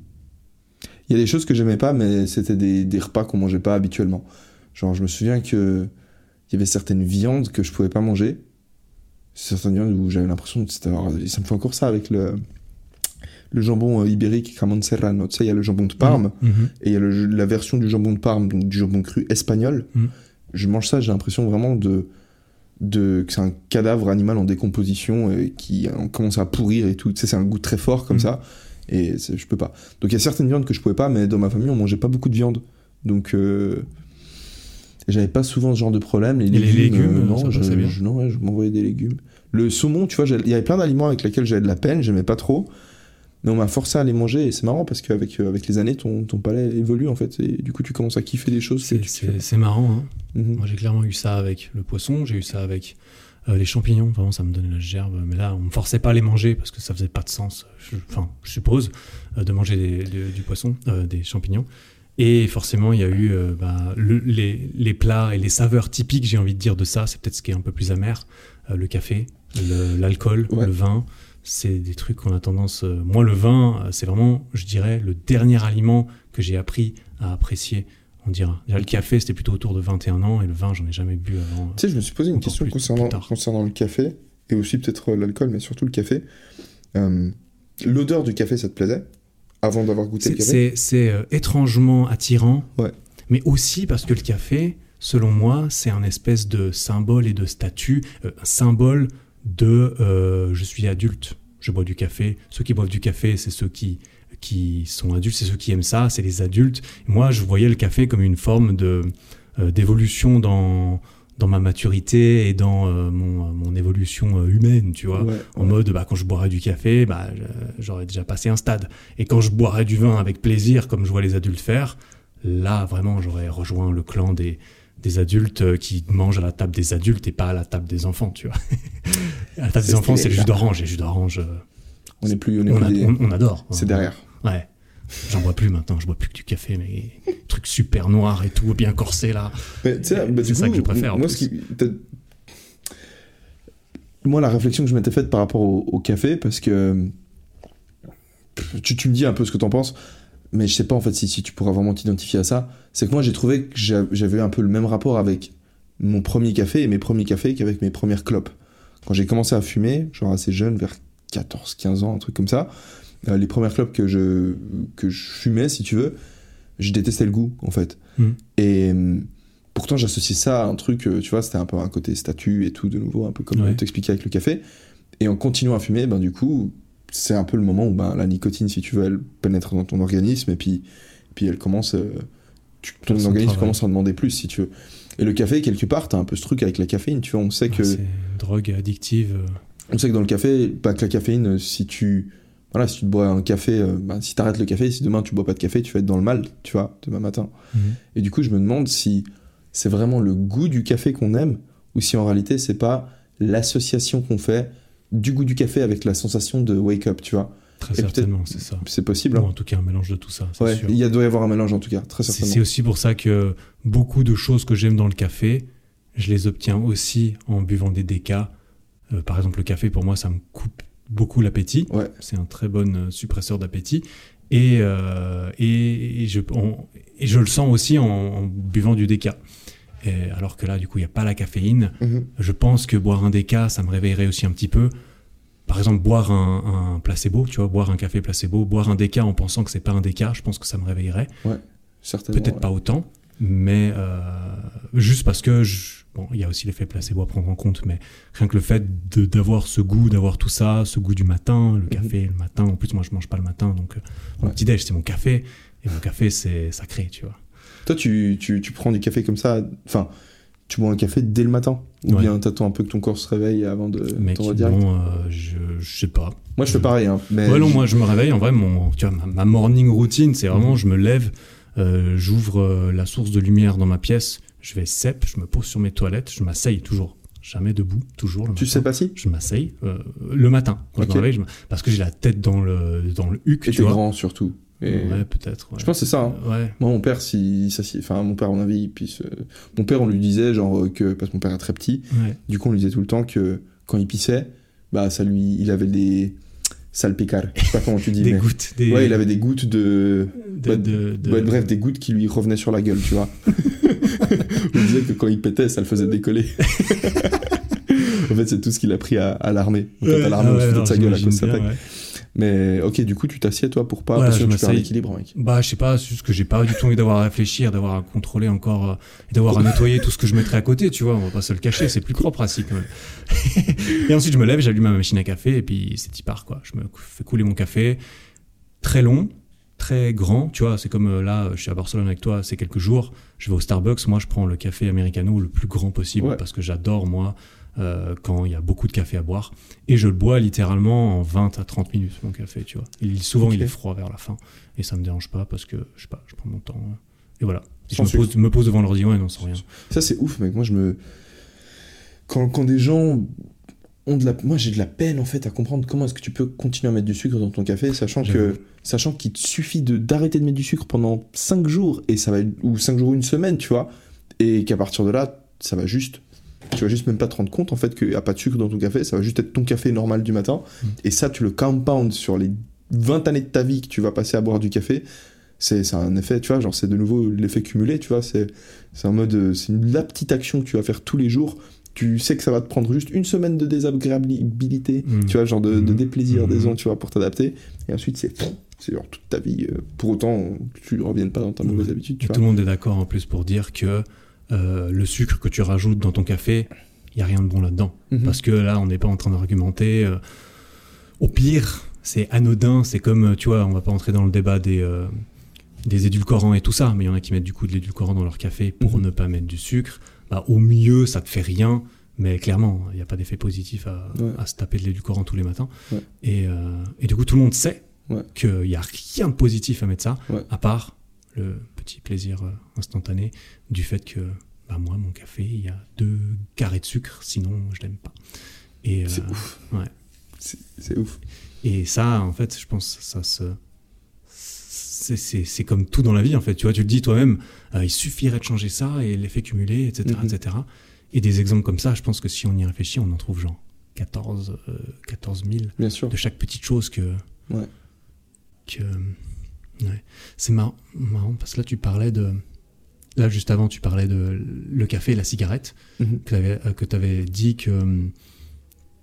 Il y a des choses que j'aimais pas, mais c'était des, des repas qu'on mangeait pas habituellement. Genre, je me souviens que il y avait certaines viandes que je pouvais pas manger. Certaines viandes où j'avais l'impression que c'était, ça me fait encore ça avec le le jambon euh, ibérique Ramon Serrano. Tu sais, il y a le jambon de Parme Mhm. et il y a le- la version du jambon de Parme, donc du jambon cru espagnol. Mm. Je mange ça, j'ai l'impression vraiment de, de que c'est un cadavre animal en décomposition et qui euh, commence à pourrir et tout. Tu sais, c'est un goût très fort comme Mm. ça et je peux pas. Donc il y a certaines viandes que je pouvais pas, mais dans ma famille on mangeait pas beaucoup de viande, donc euh, j'avais pas souvent ce genre de problème. Les Et les légumes, légumes, euh, non, je, bien je- non, ouais, je m'envoyais des légumes. Le saumon, tu vois, il y avait plein d'aliments avec lesquels j'avais de la peine, j'aimais pas trop. Mais on m'a forcé à les manger et c'est marrant parce qu'avec euh, avec les années, ton, ton palais évolue en fait. Et du coup, tu commences à kiffer des choses C'est- marrant, hein. Mhm. Moi, j'ai clairement eu ça avec le poisson, j'ai eu ça avec euh, les champignons. Vraiment, ça me donnait la gerbe. Mais là, on me forçait pas à les manger parce que ça faisait pas de sens, je- enfin, je suppose, euh, de manger des- de- du poisson, euh, des champignons. Et forcément, il y a eu bah, le- les, les plats et les saveurs typiques, j'ai envie de dire, de ça. C'est peut-être ce qui est un peu plus amer. Le café, le- l'alcool, Ouais. le vin. C'est des trucs qu'on a tendance. moi, le vin, c'est vraiment, je dirais, le dernier aliment que j'ai appris à apprécier. On dira. Le café, c'était plutôt autour de 21 ans, et le vin, j'en ai jamais bu avant. Tu sais, je me suis posé une question plus- concernant, plus tard. concernant le café et aussi peut-être euh, l'alcool, mais surtout le café. Euh, L'odeur du café, ça te plaisait avant d'avoir goûté le café? C'est euh, étrangement attirant, Ouais. mais aussi parce que le café, selon moi, c'est un espèce de symbole et de statut, euh, un symbole de je suis adulte, je bois du café. Ceux qui boivent du café, c'est ceux qui qui sont adultes, c'est ceux qui aiment ça, c'est les adultes. Moi, je voyais le café comme une forme de euh, d'évolution dans dans ma maturité et dans euh, mon, mon évolution euh, humaine, tu vois. Ouais, En ouais. mode, bah, quand je boirais du café, bah, j'aurais déjà passé un stade. Et quand je boirais du vin avec plaisir, comme je vois les adultes faire, là, vraiment, j'aurais rejoint le clan des, des adultes qui mangent à la table des adultes et pas à la table des enfants, tu vois. (laughs) à la table des enfants, c'est le jus d'orange. Et le jus d'orange, On est plus, on est on, plus a- des- on- on adore. C'est derrière. Ouais. J'en bois plus maintenant, je bois plus que du café, mais truc super noir et tout, bien corsé là. Bah, C'est ça coup, que je préfère, en Moi, plus. t'as- moi, la réflexion que je m'étais faite par rapport au, au café, parce que tu, tu me dis un peu ce que t'en penses, mais je sais pas en fait si, si tu pourras vraiment t'identifier à ça. C'est que moi, j'ai trouvé que j'a- j'avais un peu le même rapport avec mon premier café et mes premiers cafés qu'avec mes premières clopes. Quand j'ai commencé à fumer, genre assez jeune, vers 14-15 ans, un truc comme ça, les premières clopes que je, que je fumais, si tu veux, je détestais le goût, en fait. Mm. Et hum, pourtant, j'associais ça à un truc, euh, tu vois, c'était un peu un côté statut et tout, de nouveau, un peu comme Ouais. on t'expliquait avec le café. Et en continuant à fumer, ben, du coup, c'est un peu le moment où ben, la nicotine, si tu veux, elle pénètre dans ton organisme et puis, puis elle commence. euh, tu- ton organisme commence à en demander plus, si tu veux. Et le café, quelque part, t'as un peu ce truc avec la caféine, tu vois, on sait que. C'est une drogue addictive. euh, On sait que dans le café, pas que la caféine, euh, si tu. Voilà, si tu te bois un café, euh, bah, si t'arrêtes le café, si demain tu bois pas de café, tu vas être dans le mal, tu vois, demain matin. mhm. Et du coup, je me demande si c'est vraiment le goût du café qu'on aime, ou si en réalité c'est pas l'association qu'on fait du goût du café avec la sensation de wake up, tu vois. Très Et certainement, c'est ça. C'est possible. Ou hein. en tout cas, un mélange de tout ça, Ouais, sûr. il y a, doit y avoir un mélange en tout cas, très C'est certainement. c'est aussi pour ça que beaucoup de choses que j'aime dans le café, je les obtiens aussi en buvant des décas. Euh, par exemple, le café, pour moi, ça me coupe beaucoup l'appétit. Ouais. C'est un très bon euh, suppresseur d'appétit. Et, euh, et, et je, on- et je le sens aussi en, en buvant du déca. Et alors que là, du coup, il n'y a pas la caféine. Mhm. Je pense que boire un déca, ça me réveillerait aussi un petit peu. Par exemple, boire un, un placebo, tu vois, boire un café placebo, boire un déca en pensant que c'est pas un déca, je pense que ça me réveillerait. Certainement. Peut-être ouais. pas autant, mais euh, juste parce que je- bon, il y a aussi l'effet placebo à prendre en compte, mais rien que le fait d'avoir ce goût, d'avoir tout ça, ce goût du matin, le café le matin. En plus, moi, je mange pas le matin, donc euh, mon Ouais. petit déj c'est mon café et mon café c'est sacré, tu vois. Toi, tu, tu, tu prends du café comme ça, enfin, tu bois un café dès le matin? Ou Ouais. bien t'attends un peu que ton corps se réveille avant de t'en direct bon, euh, je, je sais pas. Moi, je fais pareil, hein, mais. Ouais, non, moi je me réveille, en vrai, mon, tu vois, ma, ma morning routine, c'est vraiment, je me lève, euh, j'ouvre euh, la source de lumière dans ma pièce, je vais cep, je me pose sur mes toilettes, je m'asseye toujours jamais debout, toujours le Tu sais pas si Je m'asseye euh, le matin quand je réveille, parce que j'ai la tête dans le dans le huc, Et tu vois. grand surtout. Et Ouais, peut-être. ouais. Je pense que c'est ça. hein. Ouais. Moi, mon père, si, ça, si- enfin, mon père, à mon avis, puis mon père, on lui disait, genre, que, parce que mon père est très petit, ouais. du coup, on lui disait tout le temps que quand il pissait, bah, ça lui, il avait des salpicars. Je sais pas comment tu dis, (laughs) Des mais. gouttes, des. Ouais, il avait des gouttes de. de- bah, de- de- ouais, bref, des gouttes qui lui revenaient sur la gueule, tu vois. (laughs) (laughs) on disait que quand il pétait, ça le faisait décoller. en fait, c'est tout ce qu'il a pris à, l'armée. Ouais, à l'armée, ah on ouais, se de sa gueule à cause de sa ouais. Mais ok, du coup, tu t'assieds toi pour pas, Ouais, parce que tu perds l'équilibre, mec. Bah, je sais pas, c'est juste que j'ai pas du tout envie d'avoir à réfléchir, d'avoir à contrôler encore, euh, et d'avoir à nettoyer tout ce que je mettrais à côté, tu vois, on va pas se le cacher, c'est plus (laughs) propre assis quand même. et ensuite, je me lève, j'allume ma machine à café, et puis c'est y part, quoi. Je me fais couler mon café, très long, très grand, tu vois, c'est comme euh, là, je suis à Barcelone avec toi, c'est quelques jours, je vais au Starbucks, moi je prends le café americano le plus grand possible, Ouais. parce que j'adore, moi, euh, quand il y a beaucoup de café à boire, et je le bois littéralement en 20 à 30 minutes, mon café, tu vois. Souvent, il est froid vers la fin. Et ça me dérange pas parce que, je sais pas, je prends mon temps. euh, Et voilà. Et je me pose, me pose devant l'ordi, ouais, non, sans rien. Ça, c'est ouf, mec. Moi, je me. Quand, quand des gens ont de la. Moi, j'ai de la peine, en fait, à comprendre comment est-ce que tu peux continuer à mettre du sucre dans ton café, sachant que. Sachant qu'il te suffit de d'arrêter de mettre du sucre pendant 5 jours, et ça va ou 5 jours, une semaine, tu vois, et qu'à partir de là, ça va juste. Tu vas juste même pas te rendre compte, en fait, qu'il n'y a pas de sucre dans ton café, ça va juste être ton café normal du matin, Mm. et ça, tu le compound sur les 20 années de ta vie que tu vas passer à boire du café. C'est un effet, tu vois, genre c'est de nouveau l'effet cumulé, tu vois, c'est en mode, euh, c'est la petite action que tu vas faire tous les jours. Tu sais que ça va te prendre juste une semaine de désagréabilité, Mm. tu vois, genre de, de Mhm. déplaisir, Mhm. disons, tu vois, pour t'adapter. Et ensuite, c'est c'est genre toute ta vie. euh, pour autant tu ne reviennes pas dans ta mauvaise Ouais. habitude, tu Et vois. tout le monde est d'accord en plus pour dire que euh, le sucre que tu rajoutes dans ton café, il y a rien de bon là-dedans. Mhm. Parce que là, on n'est pas en train d'argumenter. euh, au pire, c'est anodin. C'est comme, euh, tu vois, on va pas entrer dans le débat des, euh, des édulcorants et tout ça, mais il y en a qui mettent du coup de l'édulcorant dans leur café pour Mhm. ne pas mettre du sucre. Bah, au mieux, ça te fait rien. Mais clairement, il n'y a pas d'effet positif à, Ouais. à se taper de l'édulcorant tous les matins. Ouais. Et, et du coup, tout le monde sait Ouais. qu'il n'y a rien de positif à mettre ça, à part le petit plaisir euh, instantané du fait que bah, moi, mon café, il y a deux carrés de sucre, sinon je l'aime pas. Et, C'est euh, ouf. ouais. C'est c'est ouf. et ça, en fait, je pense ça se. C'est, c'est, c'est comme tout dans la vie, en fait. Tu vois, tu le dis toi-même, euh, il suffirait de changer ça et l'effet cumulé, etc., Mhm. etc. Et des exemples comme ça, je pense que si on y réfléchit, on en trouve genre 14, euh, 14 000 Bien sûr. de chaque petite chose que. Ouais. que ouais. C'est marrant, marrant parce que là, tu parlais de. Là, juste avant, tu parlais de le café et la cigarette, Mhm. que tu avais dit que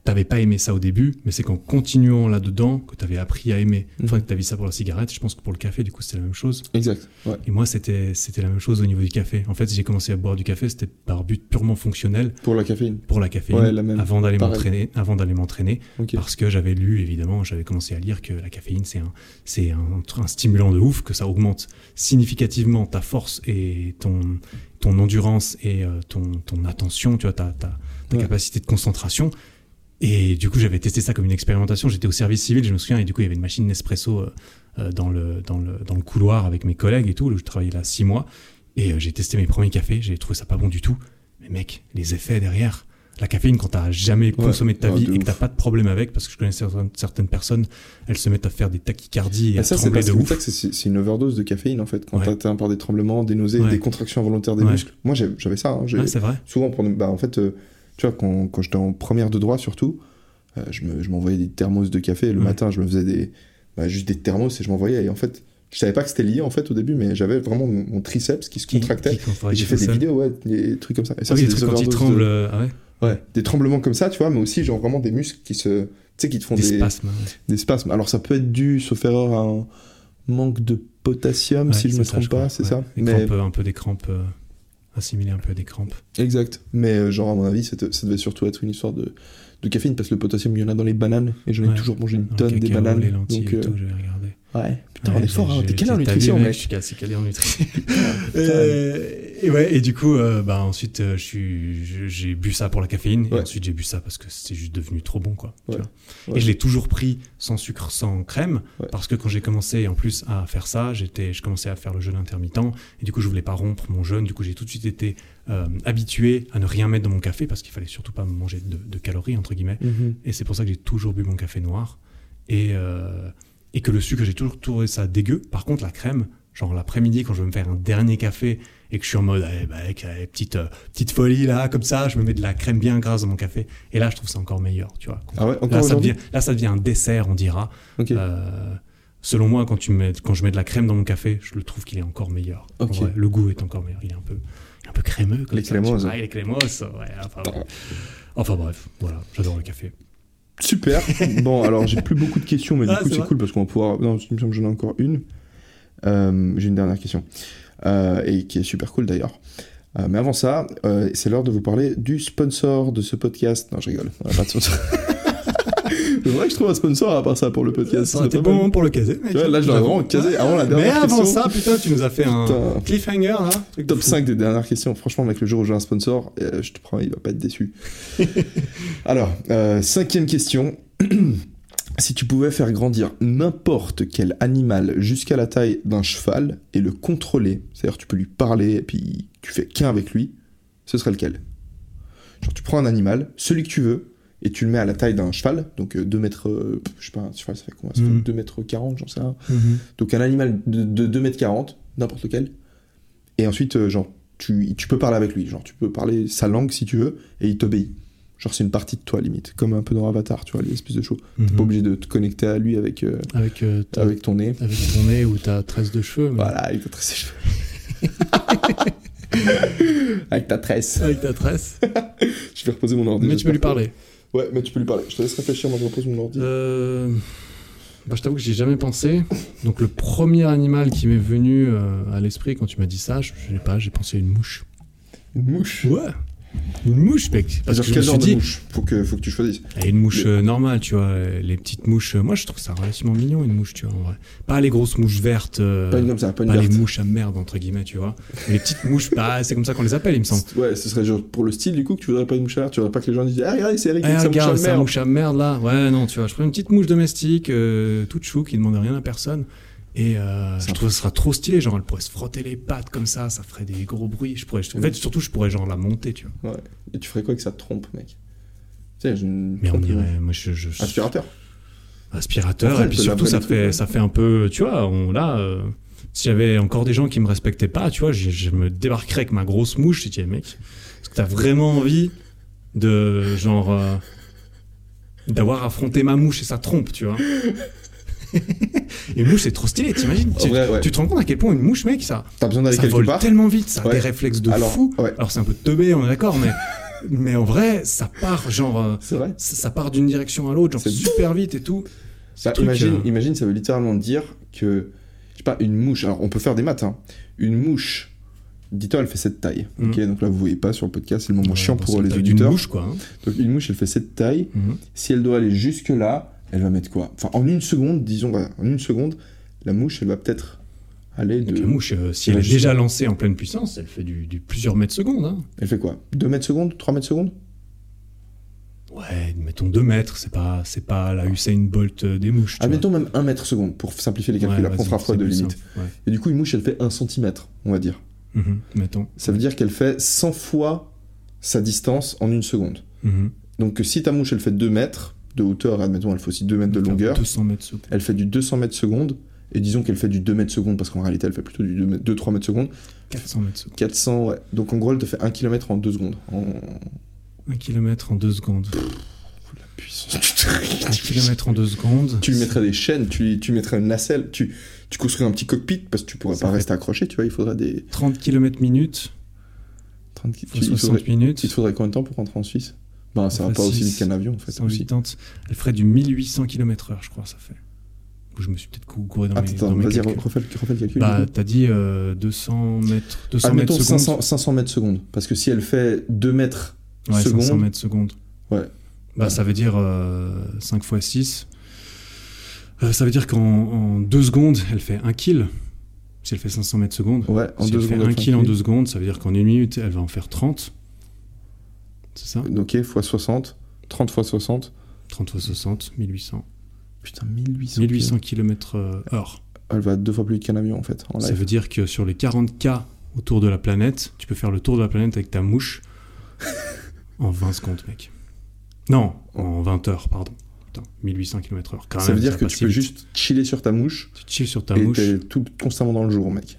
tu n'avais pas aimé ça au début, mais c'est qu'en continuant là-dedans que tu avais appris à aimer. Enfin, Mhm. que tu as vu ça pour la cigarette, je pense que pour le café, du coup, c'était la même chose. Exact. Ouais. Et moi, c'était c'était la même chose au niveau du café. En fait, j'ai commencé à boire du café, c'était par but purement fonctionnel Pour la caféine. pour la caféine, Ouais, la même. avant d'aller m'entraîner. Avant d'aller m'entraîner, Ok. parce que j'avais lu, évidemment, j'avais commencé à lire que la caféine, c'est un, c'est un, un stimulant de ouf, que ça augmente significativement ta force et ton, ton endurance et euh, ton, ton attention, tu vois, ta, ta, ta Ouais. capacité de concentration. Et du coup, j'avais testé ça comme une expérimentation. J'étais au service civil, je me souviens, et du coup, il y avait une machine Nespresso euh, euh, dans, le, dans, le, dans le couloir avec mes collègues et tout. Je travaillais là six mois. Et euh, j'ai testé mes premiers cafés, j'ai trouvé ça pas bon du tout. Mais mec, les effets derrière, la caféine, quand t'as jamais consommé de ta Ouais, vie de et que t'as pas de problème avec, parce que je connais certaines, certaines personnes, elles se mettent à faire des tachycardies et Ah, à ça, c'est trembler de ouf. c'est une overdose de caféine en fait. Quand Ouais. t'as atteint par des tremblements, des nausées, des contractions involontaires des muscles. Moi, j'avais ça. hein. Ouais, c'est vrai. souvent pour bah, en fait euh, tu vois quand, quand j'étais en première de droit surtout euh, je me- je m'envoyais des thermos de café le Ouais. matin je me faisais des bah, juste des thermos et je m'envoyais et en fait je savais pas que c'était lié en fait au début mais j'avais vraiment mon, mon triceps qui se contractait j'ai fait des seul. vidéos ouais des trucs comme ça et ça Ah oui, des des trucs quand ils overdoses tremblent. de- ah ouais, ouais des tremblements comme ça tu vois mais aussi genre vraiment des muscles qui se tu sais qui te font des des, spasmes. ouais. des spasmes alors ça peut être dû sauf erreur à un manque de potassium Ouais, si je me ça, trompe pas c'est ça Des mais crampes, euh, un peu des crampes, euh, assimilées un peu à des crampes. Exact. Mais euh, genre, à mon avis, ça devait surtout être une histoire de, de caféine parce que le potassium, il y en a dans les bananes et j'en ai Ouais. toujours mangé une Dans tonne des bananes. les lentilles donc, et euh, tout, j'avais regardé. ouais. On est fort, hein. T'es calé en nutrition, mec. Je suis assez calé en nutrition. (laughs) Et ouais, et du coup, euh, bah ensuite, euh, j'ai bu ça pour la caféine, Ouais. et ensuite j'ai bu ça parce que c'est juste devenu trop bon, quoi. tu Ouais. vois. Ouais. Et je l'ai toujours pris sans sucre, sans crème, parce que quand j'ai commencé en plus à faire ça, j'étais, je commençais à faire le jeûne intermittent, et du coup, je voulais pas rompre mon jeûne. Du coup, j'ai tout de suite été euh, habitué à ne rien mettre dans mon café parce qu'il fallait surtout pas manger de, de calories entre guillemets. Mhm. Et c'est pour ça que j'ai toujours bu mon café noir. Et, euh, et que le sucre, j'ai toujours trouvé ça dégueu. Par contre, la crème, genre l'après-midi, quand je veux me faire un dernier café et que je suis en mode, eh euh, petite, euh, petite folie là, comme ça, je me mets de la crème bien grasse dans mon café. Et là, je trouve ça encore meilleur, tu vois. Ah ouais, là, ça devient, là, ça devient un dessert, on dira. Euh, selon moi, quand, tu mets, quand je mets de la crème dans mon café, je le trouve qu'il est encore meilleur. En vrai, le goût est encore meilleur. Il est un peu, un peu crémeux. Comme Les ça, vois. Ah, il est. Ouais, enfin bref, voilà, j'adore le café. Super. bon, alors j'ai plus beaucoup de questions, mais du Ah, coup c'est cool parce qu'on va pouvoir. Non, il me semble que j'en ai encore une. Euh, j'ai une dernière question. Euh, et qui est super cool d'ailleurs. Euh, mais avant ça, c'est l'heure de vous parler du sponsor de ce podcast. Non, je rigole. On a pas de sponsor. (laughs) c'est vrai que je trouve un sponsor à part ça pour le podcast. Ça aurait été bon mal. pour le caser, mec. Ouais, là, je l'aurais vraiment casé avant la Mais dernière avant question. ça, putain, tu nous as fait un cliffhanger, là. truc de Top fou. 5 des dernières questions. Franchement, mec, le jour où j'ai un sponsor, euh, je te promets, il va pas être déçu. (laughs) Alors, euh, cinquième question. (clears throat) si tu pouvais faire grandir n'importe quel animal jusqu'à la taille d'un cheval et le contrôler, c'est-à-dire tu peux lui parler et puis tu fais qu'un avec lui, ce serait lequel? Genre, tu prends un animal, celui que tu veux, et tu le mets à la taille d'un cheval, donc 2 mètres, euh, je sais pas, un cheval ça fait combien? Ça fait Mhm. 2 mètres 40, j'en sais rien. Mhm. Donc un animal de, de 2 mètres 40, n'importe lequel. Et ensuite, euh, genre, tu, tu peux parler avec lui. Genre, tu peux parler sa langue si tu veux, et il t'obéit. Genre, c'est une partie de toi, limite. Comme un peu dans Avatar, tu vois, l'espèce de show. T'es Mhm. pas obligé de te connecter à lui avec, euh, Avec, euh, avec ton nez. avec ton nez ou ta tresse de cheveux. mais- Voilà, avec ta tresse. ses cheveux. (laughs) avec ta tresse. Avec ta tresse. (laughs) Je vais reposer mon ordi. Mais tu peux lui parler. Ouais, mais tu peux lui parler. Je te laisse réfléchir, moi je repose mon ordi. Euh... Bah, je t'avoue que j'y ai jamais pensé. Donc, le premier animal qui m'est venu euh, à l'esprit quand tu m'as dit ça, je je sais pas, j'ai pensé à une mouche. Une mouche? Ouais. Une mouche, mec. Parce que quel genre de mouche faut que, faut que tu choisisses. Et une mouche euh, normale, tu vois, les petites mouches. euh, moi, je trouve ça relativement mignon, une mouche, tu vois, en vrai. Pas les grosses mouches vertes, euh, Pas une comme ça, pas une pas les mouches à merde, entre guillemets, tu vois. Mais les petites (laughs) mouches, bah, c'est comme ça qu'on les appelle, il me semble. Ouais, ce serait genre pour le style du coup que tu voudrais pas une mouche à l'air, tu voudrais pas que les gens disent Ah, regardez, c'est Eric Eh, avec sa mouche à regarde, sa merde. mouche à merde, là. Ouais, non, tu vois, je prends une petite mouche domestique, euh, toute chou, qui demande rien à personne. Et euh, je trouve que ce sera trop stylé, genre, elle pourrait se frotter les pattes comme ça, ça ferait des gros bruits. Je pourrais, en fait, surtout, je pourrais, genre, la monter, tu vois. Et tu ferais quoi avec sa trompe, mec? Tu sais, j'ai une Mais on dirait, moi, je. je Aspirateur. aspirateur Après, et puis surtout ça trucs, fait ça fait un peu tu vois on là euh, s'il y avait encore des gens qui me respectaient pas tu vois je, je me débarquerais avec ma grosse mouche et tu dis mec est-ce que t'as vraiment envie de genre euh, d'avoir affronté ma mouche et sa trompe tu vois une mouche c'est trop stylé t'imagines tu, ouais. tu te rends compte à quel point une mouche mec ça T'as besoin d'aller quelque vole part tellement vite ça a Ouais. des réflexes de Alors, fou ouais. alors c'est un peu teubé on est d'accord mais (laughs) mais en vrai ça part genre euh, vrai. ça, ça part d'une direction à l'autre genre super vite et tout Bah, truc, imagine, euh, imagine, ça veut littéralement dire que, je sais pas, une mouche, alors on peut faire des maths, hein. Une mouche, dis-toi, elle fait cette taille. Mhm. Ok, donc là vous voyez pas sur le podcast, c'est le moment Ouais, chiant pour les auditeurs. mouche, quoi. hein. Donc une mouche, elle fait cette taille. Mhm. Si elle doit aller jusque là, elle va mettre quoi? Enfin, en une seconde, disons, voilà, en une seconde, la mouche, elle va peut-être aller de. Donc la mouche, euh, si elle est juste- déjà lancée en pleine puissance, elle fait du, du plusieurs mètres secondes. Hein. Elle fait quoi? 2 mètres secondes? 3 mètres secondes? Ouais, mettons 2 mètres, c'est pas, c'est pas la Usain Bolt euh, des mouches. tu vois. Admettons même 1 mètre seconde pour simplifier les calculs. Ouais, Après, on fera fois de limite. ouais. Et du coup, une mouche, elle fait 1 cm, on va dire. Mhm, mettons. Ça veut dire qu'elle fait 100 fois sa distance en une seconde. Mhm. Donc si ta mouche, elle fait 2 mètres de hauteur, admettons, elle fait aussi 2 mètres de longueur, 200 mètres secondes. elle fait du 200 mètres seconde, et disons qu'elle fait du 2 mètres seconde, parce qu'en réalité, elle fait plutôt du 2-3 mètres seconde, 400 mètres secondes. 400, ouais. Donc en gros, elle te fait 1 km en 2 secondes. En... 1 km en 2 secondes. La puissance du truc. 1 km en 2 secondes. Tu lui mettrais des chaînes, tu, lui- tu mettrais une nacelle, tu, tu construis un petit cockpit, parce que tu pourrais Ça pas rester accroché, tu vois, il faudrait des... 30 km minutes, 30... faut il, 60 faudrait, minutes. il te faudrait combien de temps pour rentrer en Suisse? Ben, ça va pas aussi vite qu'un avion, en fait, aussi. 180, elle ferait du 1800 km heure, je crois, ça fait. Je me suis peut-être cou- couru dans mes, Attends, vas-y, refais, refais le calcul. Bah, t'as dit euh, 200 mètres, 200 Admettons mètres secondes. 500, 500 mètres secondes, parce que si elle fait 2 mètres Ouais, secondes, 500 mètres secondes. Ouais. Bah, ça veut dire euh, 5 x 6. Euh, ça veut dire qu'en en deux secondes, elle fait un kill. Si elle fait 500 mètres secondes. Ouais, en si deux elle fait secondes. un elle fait kill en kill. deux secondes, ça veut dire qu'en une minute, elle va en faire 30. C'est ça Ok, x 60. 30 x 60. 30 fois 60, 1800. Putain, 1800. 1800 km heure. Elle va deux fois plus vite qu'un avion en fait. En Ça live. veut dire que sur les 40K autour de la planète, tu peux faire le tour de la planète avec ta mouche (laughs) en 20 secondes, mec. Non, en 20 heures, pardon. Putain, 1800 km heure. Quand Ça même, veut dire que tu peux vite. juste chiller sur ta mouche Tu chilles sur ta et mouche. t'es tout constamment dans le jour, mec.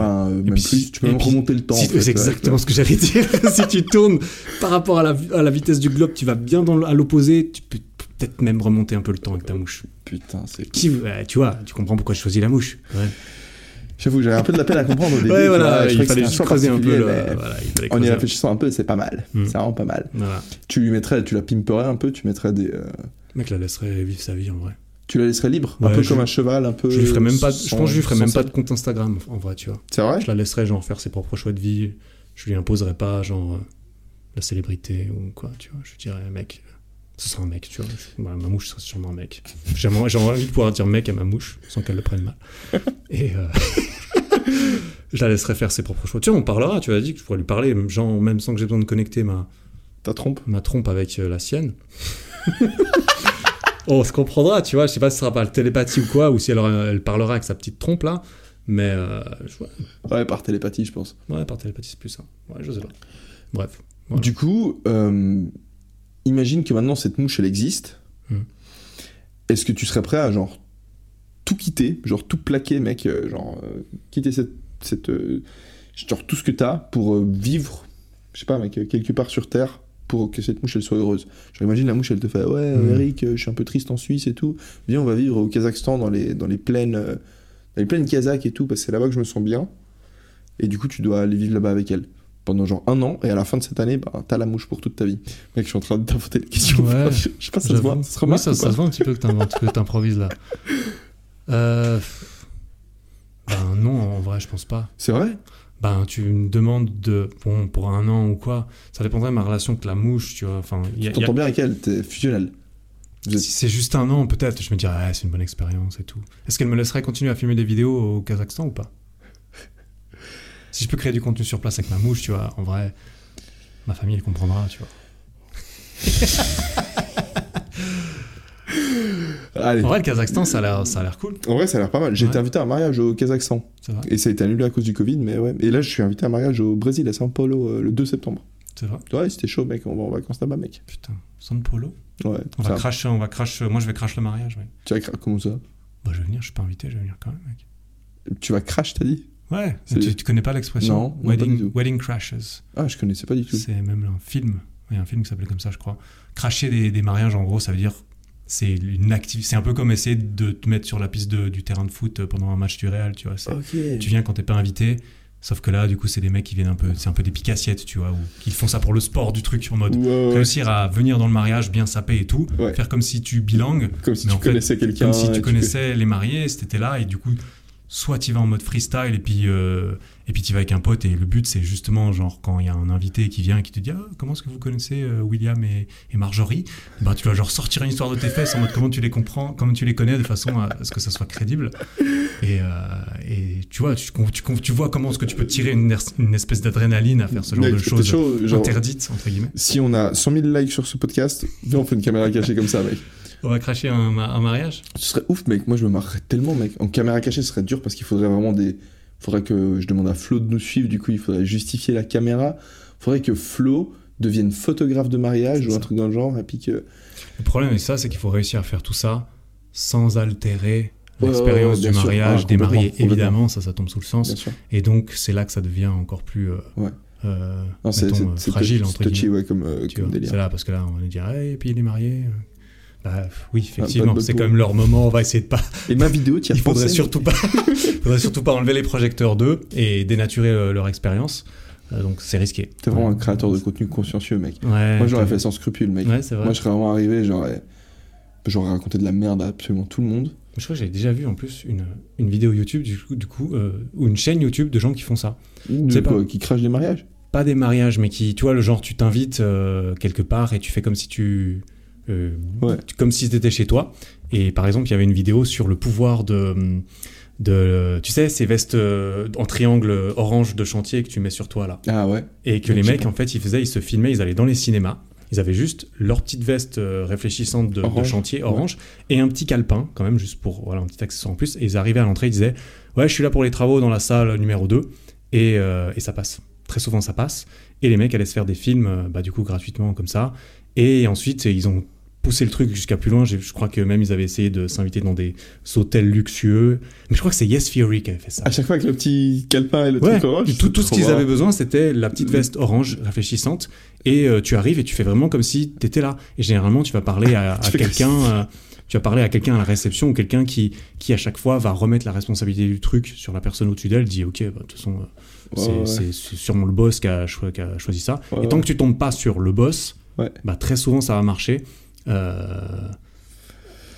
Enfin, euh, même puis- plus, tu peux même puis- remonter le temps. Si- en fait, c'est ouais, exactement ce que j'allais dire. (laughs) si tu tournes par rapport à la, à la vitesse du globe, tu vas bien dans, à l'opposé, tu peux peut-être même remonter un peu le temps avec ta mouche. Putain, c'est. Qui, ouais, tu vois, tu comprends pourquoi je choisis la mouche. Ouais, J'avoue, j'avais un peu de la peine à comprendre au début. Ouais, voilà, vois, je il fallait juste creuser un peu. le- voilà, il En y réfléchissant un peu, c'est pas mal. Hmm. C'est vraiment pas mal. Voilà. Tu lui mettrais, tu la pimperais un peu, tu mettrais des. euh, Mec la laisserait vivre sa vie en vrai. Tu la laisserais libre Un peu je- comme un cheval, un peu. Je lui ferais même pas, je pense que je lui ferais même pas de compte Instagram en vrai, tu vois. C'est vrai Je la laisserais genre faire ses propres choix de vie. Je lui imposerais pas genre euh, la célébrité ou quoi, tu vois. Je lui dirais mec, ce sera un mec, tu vois. Bah, ma mouche sera sûrement un mec. J'ai envie de pouvoir dire mec à ma mouche sans qu'elle le prenne mal. (laughs) Et euh, (laughs) je la laisserais faire ses propres choix. Tu vois, on parlera, tu as dit que je pourrais lui parler, genre, même sans que j'ai besoin de connecter ma, Ta trompe ma trompe avec euh, la sienne. (laughs) on se comprendra, tu vois. Je sais pas si ce sera par télépathie ou quoi, ou si elle, parlera avec sa petite trompe là. Mais euh, je vois, Ouais, par télépathie, je pense. Ouais, par télépathie, c'est plus ça. Ouais, je sais pas. Bref. Voilà. Du coup, euh, imagine que maintenant cette mouche, elle existe. Hmm. Est-ce que tu serais prêt à genre tout quitter, genre tout plaquer, mec, euh, genre euh, quitter cette, cette genre tout ce que t'as pour vivre, je sais pas, mec, quelque part sur Terre pour que cette mouche elle soit heureuse. Genre imagine la mouche, elle te fait ouais, Hmm. Eric, euh, je suis un peu triste en Suisse et tout. Viens, on va vivre au Kazakhstan dans les dans les plaines, euh, dans les plaines kazakhs et tout, parce que c'est là-bas que je me sens bien. Et du coup, tu dois aller vivre là-bas avec elle pendant genre un an, et à la fin de cette année, bah, t'as la mouche pour toute ta vie. Mec, je suis en train de t'inventer les questions. Ouais, (laughs) je sais pas, ça se voit, ça se remarque Oui, ça, ou ça pas se voit un petit peu que t'improvises là. Euh... Ben non, en vrai, je pense pas. C'est vrai? Ben, tu me demandes de. Bon, pour un an ou quoi, ça dépendrait de ma relation avec la mouche, tu vois. Enfin, il y a- Tu a- t'entends bien avec elle, t'es fusionnel. Êtes- Si c'est juste un an, peut-être, je me dirais, ah, c'est une bonne expérience et tout. Est-ce qu'elle me laisserait continuer à filmer des vidéos au Kazakhstan ou pas? (laughs) Si je peux créer du contenu sur place avec ma mouche, tu vois, en vrai, ma famille, elle comprendra, tu vois. (laughs) Allez. En vrai, le Kazakhstan, ça a l'air, ça a l'air cool. En vrai, ça a l'air pas mal. J'ai Ouais. été invité à un mariage au Kazakhstan. Vrai. Et ça a été annulé à cause du Covid, mais ouais. Et là, je suis invité à un mariage au Brésil, à São Paulo, euh, le 2 septembre. C'est vrai. Ouais, c'était chaud, mec. On va en vacances là-bas, mec. Putain, San Polo. Ouais. On va crash, on va crash. Moi, je vais crash le mariage, mec. Tu vas cra- Comment ça? Bah, je vais venir, je suis pas invité, je vais venir quand même, mec. Tu vas crash, t'as dit? Ouais, tu, tu connais pas l'expression? Non, wedding crashes. Ah, je connaissais pas du tout. C'est même un film. Il y a un film qui s'appelait comme ça, je crois. Cracher des, des mariages, en gros, ça veut dire. C'est une activité. C'est un peu comme essayer de te mettre sur la piste de- du terrain de foot pendant un match du Real, tu vois. c'est- Ok. Tu viens quand t'es pas invité. Sauf que là, du coup, c'est des mecs qui viennent un peu. C'est un peu des picassiettes, tu vois, ou qui font ça pour le sport du truc, en mode. Ouais, ouais, ouais. Réussir à venir dans le mariage, bien saper et tout. Ouais. Faire comme si tu bilangues. Comme si tu fait, connaissais quelqu'un. Comme si tu connaissais les mariés, c'était là, et du coup, soit tu vas en mode freestyle, et puis euh, et puis tu vas avec un pote, et le but c'est justement, genre, quand il y a un invité qui vient et qui te dit Ah, comment est-ce que vous connaissez euh, William et, et Marjorie? Bah, Tu vas genre sortir une histoire de tes fesses en mode comment tu les comprends, comment tu les connais, de façon à ce que ça soit crédible. Et, euh, et tu vois, tu, tu, tu vois comment est-ce que tu peux tirer une, une espèce d'adrénaline à faire ce genre de choses genre, interdites, entre guillemets. Si on a 100 000 likes sur ce podcast, viens, on fait une caméra cachée comme ça, mec. On va cracher un, ma- un mariage? Ce serait ouf, mec. Moi, je me marrerais tellement, mec. En caméra cachée, ce serait dur parce qu'il faudrait vraiment des. Faudrait que je demande à Flo de nous suivre. Du coup, il faudrait justifier la caméra. Faudrait que Flo devienne photographe de mariage ou un truc dans le genre. Et puis que. Le problème avec ça, c'est qu'il faut réussir à faire tout ça sans altérer Ouais, l'expérience ouais, du mariage Ah, des mariés. Évidemment, ça, ça tombe sous le sens. Et donc, c'est là que ça devient encore plus euh, Ouais. euh, c'est euh, c'est fragile, entre touchy, guillemets. ouais, comme, euh, comme délire. C'est là, parce que là, on va dire, Eh, et puis il est marié. Bah, oui, pas effectivement, de c'est pour- quand même leur moment. On va essayer de pas. Et ma vidéo, as (laughs) Il faudrait pensé, surtout pas, il faudrait surtout pas enlever les projecteurs d'eux et dénaturer euh, leur expérience. Euh, donc c'est risqué. T'es vraiment un créateur de contenu consciencieux, mec. Ouais. Moi, j'aurais fait sans scrupule, mec. Ouais, c'est vrai. Moi, je serais vraiment arrivé, j'aurais. J'aurais raconté de la merde à absolument tout le monde. Je crois que j'avais déjà vu en plus une, une vidéo YouTube du coup, du coup euh, ou une chaîne YouTube de gens qui font ça. De C'est quoi, pas- Qui crachent des mariages Pas des mariages, mais qui, tu vois, le genre, tu t'invites quelque part et tu fais comme si tu. Euh, Ouais. Comme si t'étais chez toi. Et par exemple, il y avait une vidéo sur le pouvoir de. de tu sais, ces vestes euh, en triangle orange de chantier que tu mets sur toi là. Ah ouais Et que Donc, les mecs, pas. en fait, ils faisaient, ils se filmaient, ils allaient dans les cinémas. Ils avaient juste leur petite veste euh, réfléchissante de, chantier orange et un petit calepin, quand même, juste pour voilà, un petit accessoire en plus. Et ils arrivaient à l'entrée, ils disaient Ouais, je suis là pour les travaux dans la salle numéro 2. Et, euh, et ça passe. Très souvent, ça passe. Et les mecs allaient se faire des films, bah, du coup, gratuitement, comme ça. Et ensuite, ils ont poussé le truc jusqu'à plus loin. Je crois que même ils avaient essayé de s'inviter dans des hôtels luxueux. Mais je crois que c'est Yes Theory qui avait fait ça. À chaque fois avec le petit calepin et le Ouais, truc orange. tout, ce qu'ils avaient besoin, c'était la petite veste orange réfléchissante. Et euh, tu arrives et tu fais vraiment comme si tu étais là. Et généralement, tu vas parler à, (laughs) quelqu'un. euh, tu vas parler à quelqu'un à la réception ou quelqu'un qui, qui à chaque fois va remettre la responsabilité du truc sur la personne au-dessus d'elle, dit ok, bah, de toute façon, euh, c'est ouais, ouais. sûrement le boss qui a, qui a choisi ça. Et tant que tu tombes pas sur le boss, bah, très souvent ça va marcher. Euh,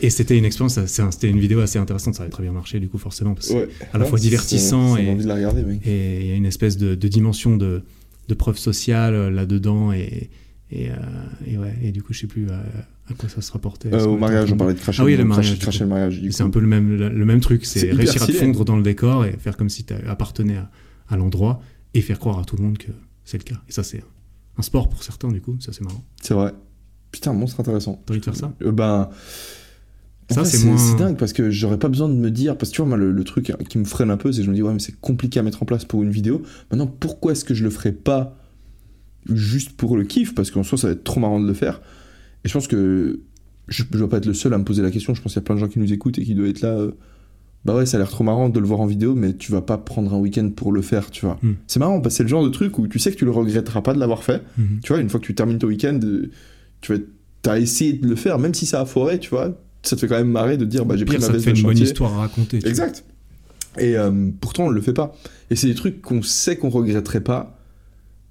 et c'était une expérience, c'était une vidéo assez intéressante, ça avait très bien marché du coup forcément, parce que Ouais. à la Ouais, fois divertissant et- il y a une espèce de, de dimension de, de preuve sociale euh, là-dedans et, et, euh, et ouais et du coup je sais plus à, à quoi ça se rapportait. Euh, au mariage, on parlait de cracher Ah oui, le mariage, du c'est un peu le même le, le même truc, C'est réussir à te fondre dans le décor et faire comme si tu appartenais à, à l'endroit et faire croire à tout le monde que c'est le cas. Et ça c'est un sport pour certains du coup, ça c'est marrant. C'est vrai. Putain, monstre intéressant. T'as envie de faire ça Euh, Ben. en Ça, c'est moins- dingue parce que j'aurais pas besoin de me dire. Parce que tu vois, moi, le, le truc qui me freine un peu, c'est que je me dis, ouais, mais c'est compliqué à mettre en place pour une vidéo. Maintenant, pourquoi est-ce que je le ferais pas juste pour le kiff? Parce qu'en soi, ça va être trop marrant de le faire. Et je pense que je, je dois pas être le seul à me poser la question. Je pense qu'il y a plein de gens qui nous écoutent et qui doivent être là. euh, bah ouais, ça a l'air trop marrant de le voir en vidéo, mais tu vas pas prendre un week-end pour le faire, tu vois. Hmm. C'est marrant parce que c'est le genre de truc où tu sais que tu le regretteras pas de l'avoir fait. Mhm. Tu vois, une fois que tu termines ton week-end, euh, tu vas, t'as essayé de le faire, même si ça a foiré, tu vois. Ça te fait quand même marrer de dire, bah j'ai pris ma ça te veste fait de une bonne histoire à raconter. tu vois. Exact. Et euh, pourtant, on le fait pas. Et c'est des trucs qu'on sait qu'on regretterait pas,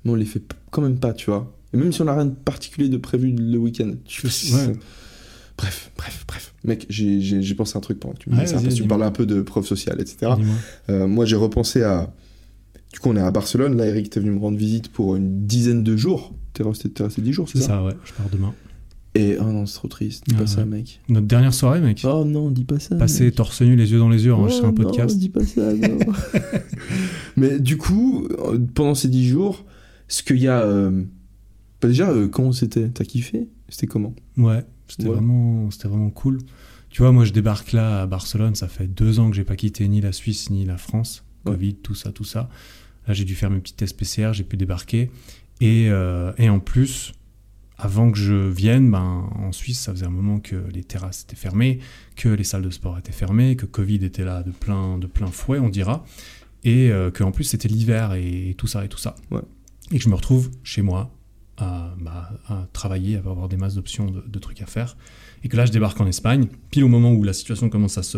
mais on les fait quand même pas, tu vois. Et même si on n'a rien de particulier de prévu le week-end. tu- Ouais. Bref, bref, bref. Mec, j'ai- pensé à un truc pendant que tu me Ouais, disais ça, vas-y, parce que tu me dis-moi. parlais un peu de preuve sociale, etc. Euh, moi, j'ai repensé à. Du coup, on est à Barcelone. Là, Eric, t'es venu me rendre visite pour une dizaine de jours. T'es resté, t'es resté 10 jours, c'est C'est ça, ça, ouais, je pars demain. Et oh non, c'est trop triste. Dis Ah, pas ça, ouais. mec. Notre dernière soirée, mec. Oh non, dis pas ça. Passer mec. torse nu, les yeux dans les yeux, enregistrer Oh un podcast. Non, dis pas ça, non. (laughs) Mais du coup, pendant ces 10 jours, ce qu'il y a. euh, bah déjà, euh, comment c'était? T'as kiffé? C'était comment? Ouais, c'était Ouais. vraiment, c'était vraiment cool. Tu vois, moi, je débarque là à Barcelone. Ça fait deux ans que j'ai pas quitté ni la Suisse ni la France. Ouais. Covid, tout ça, tout ça. Là, j'ai dû faire mes petits tests PCR. J'ai pu débarquer. Et, euh, et en plus, avant que je vienne, ben, en Suisse, ça faisait un moment que les terrasses étaient fermées, que les salles de sport étaient fermées, que Covid était là de plein, de plein fouet, on dira. Et euh, qu'en plus, c'était l'hiver et, tout ça et tout ça. Ouais. Et que je me retrouve chez moi à, bah, à travailler, à avoir des masses d'options de, de trucs à faire. Et que là, je débarque en Espagne, pile au moment où la situation commence à se,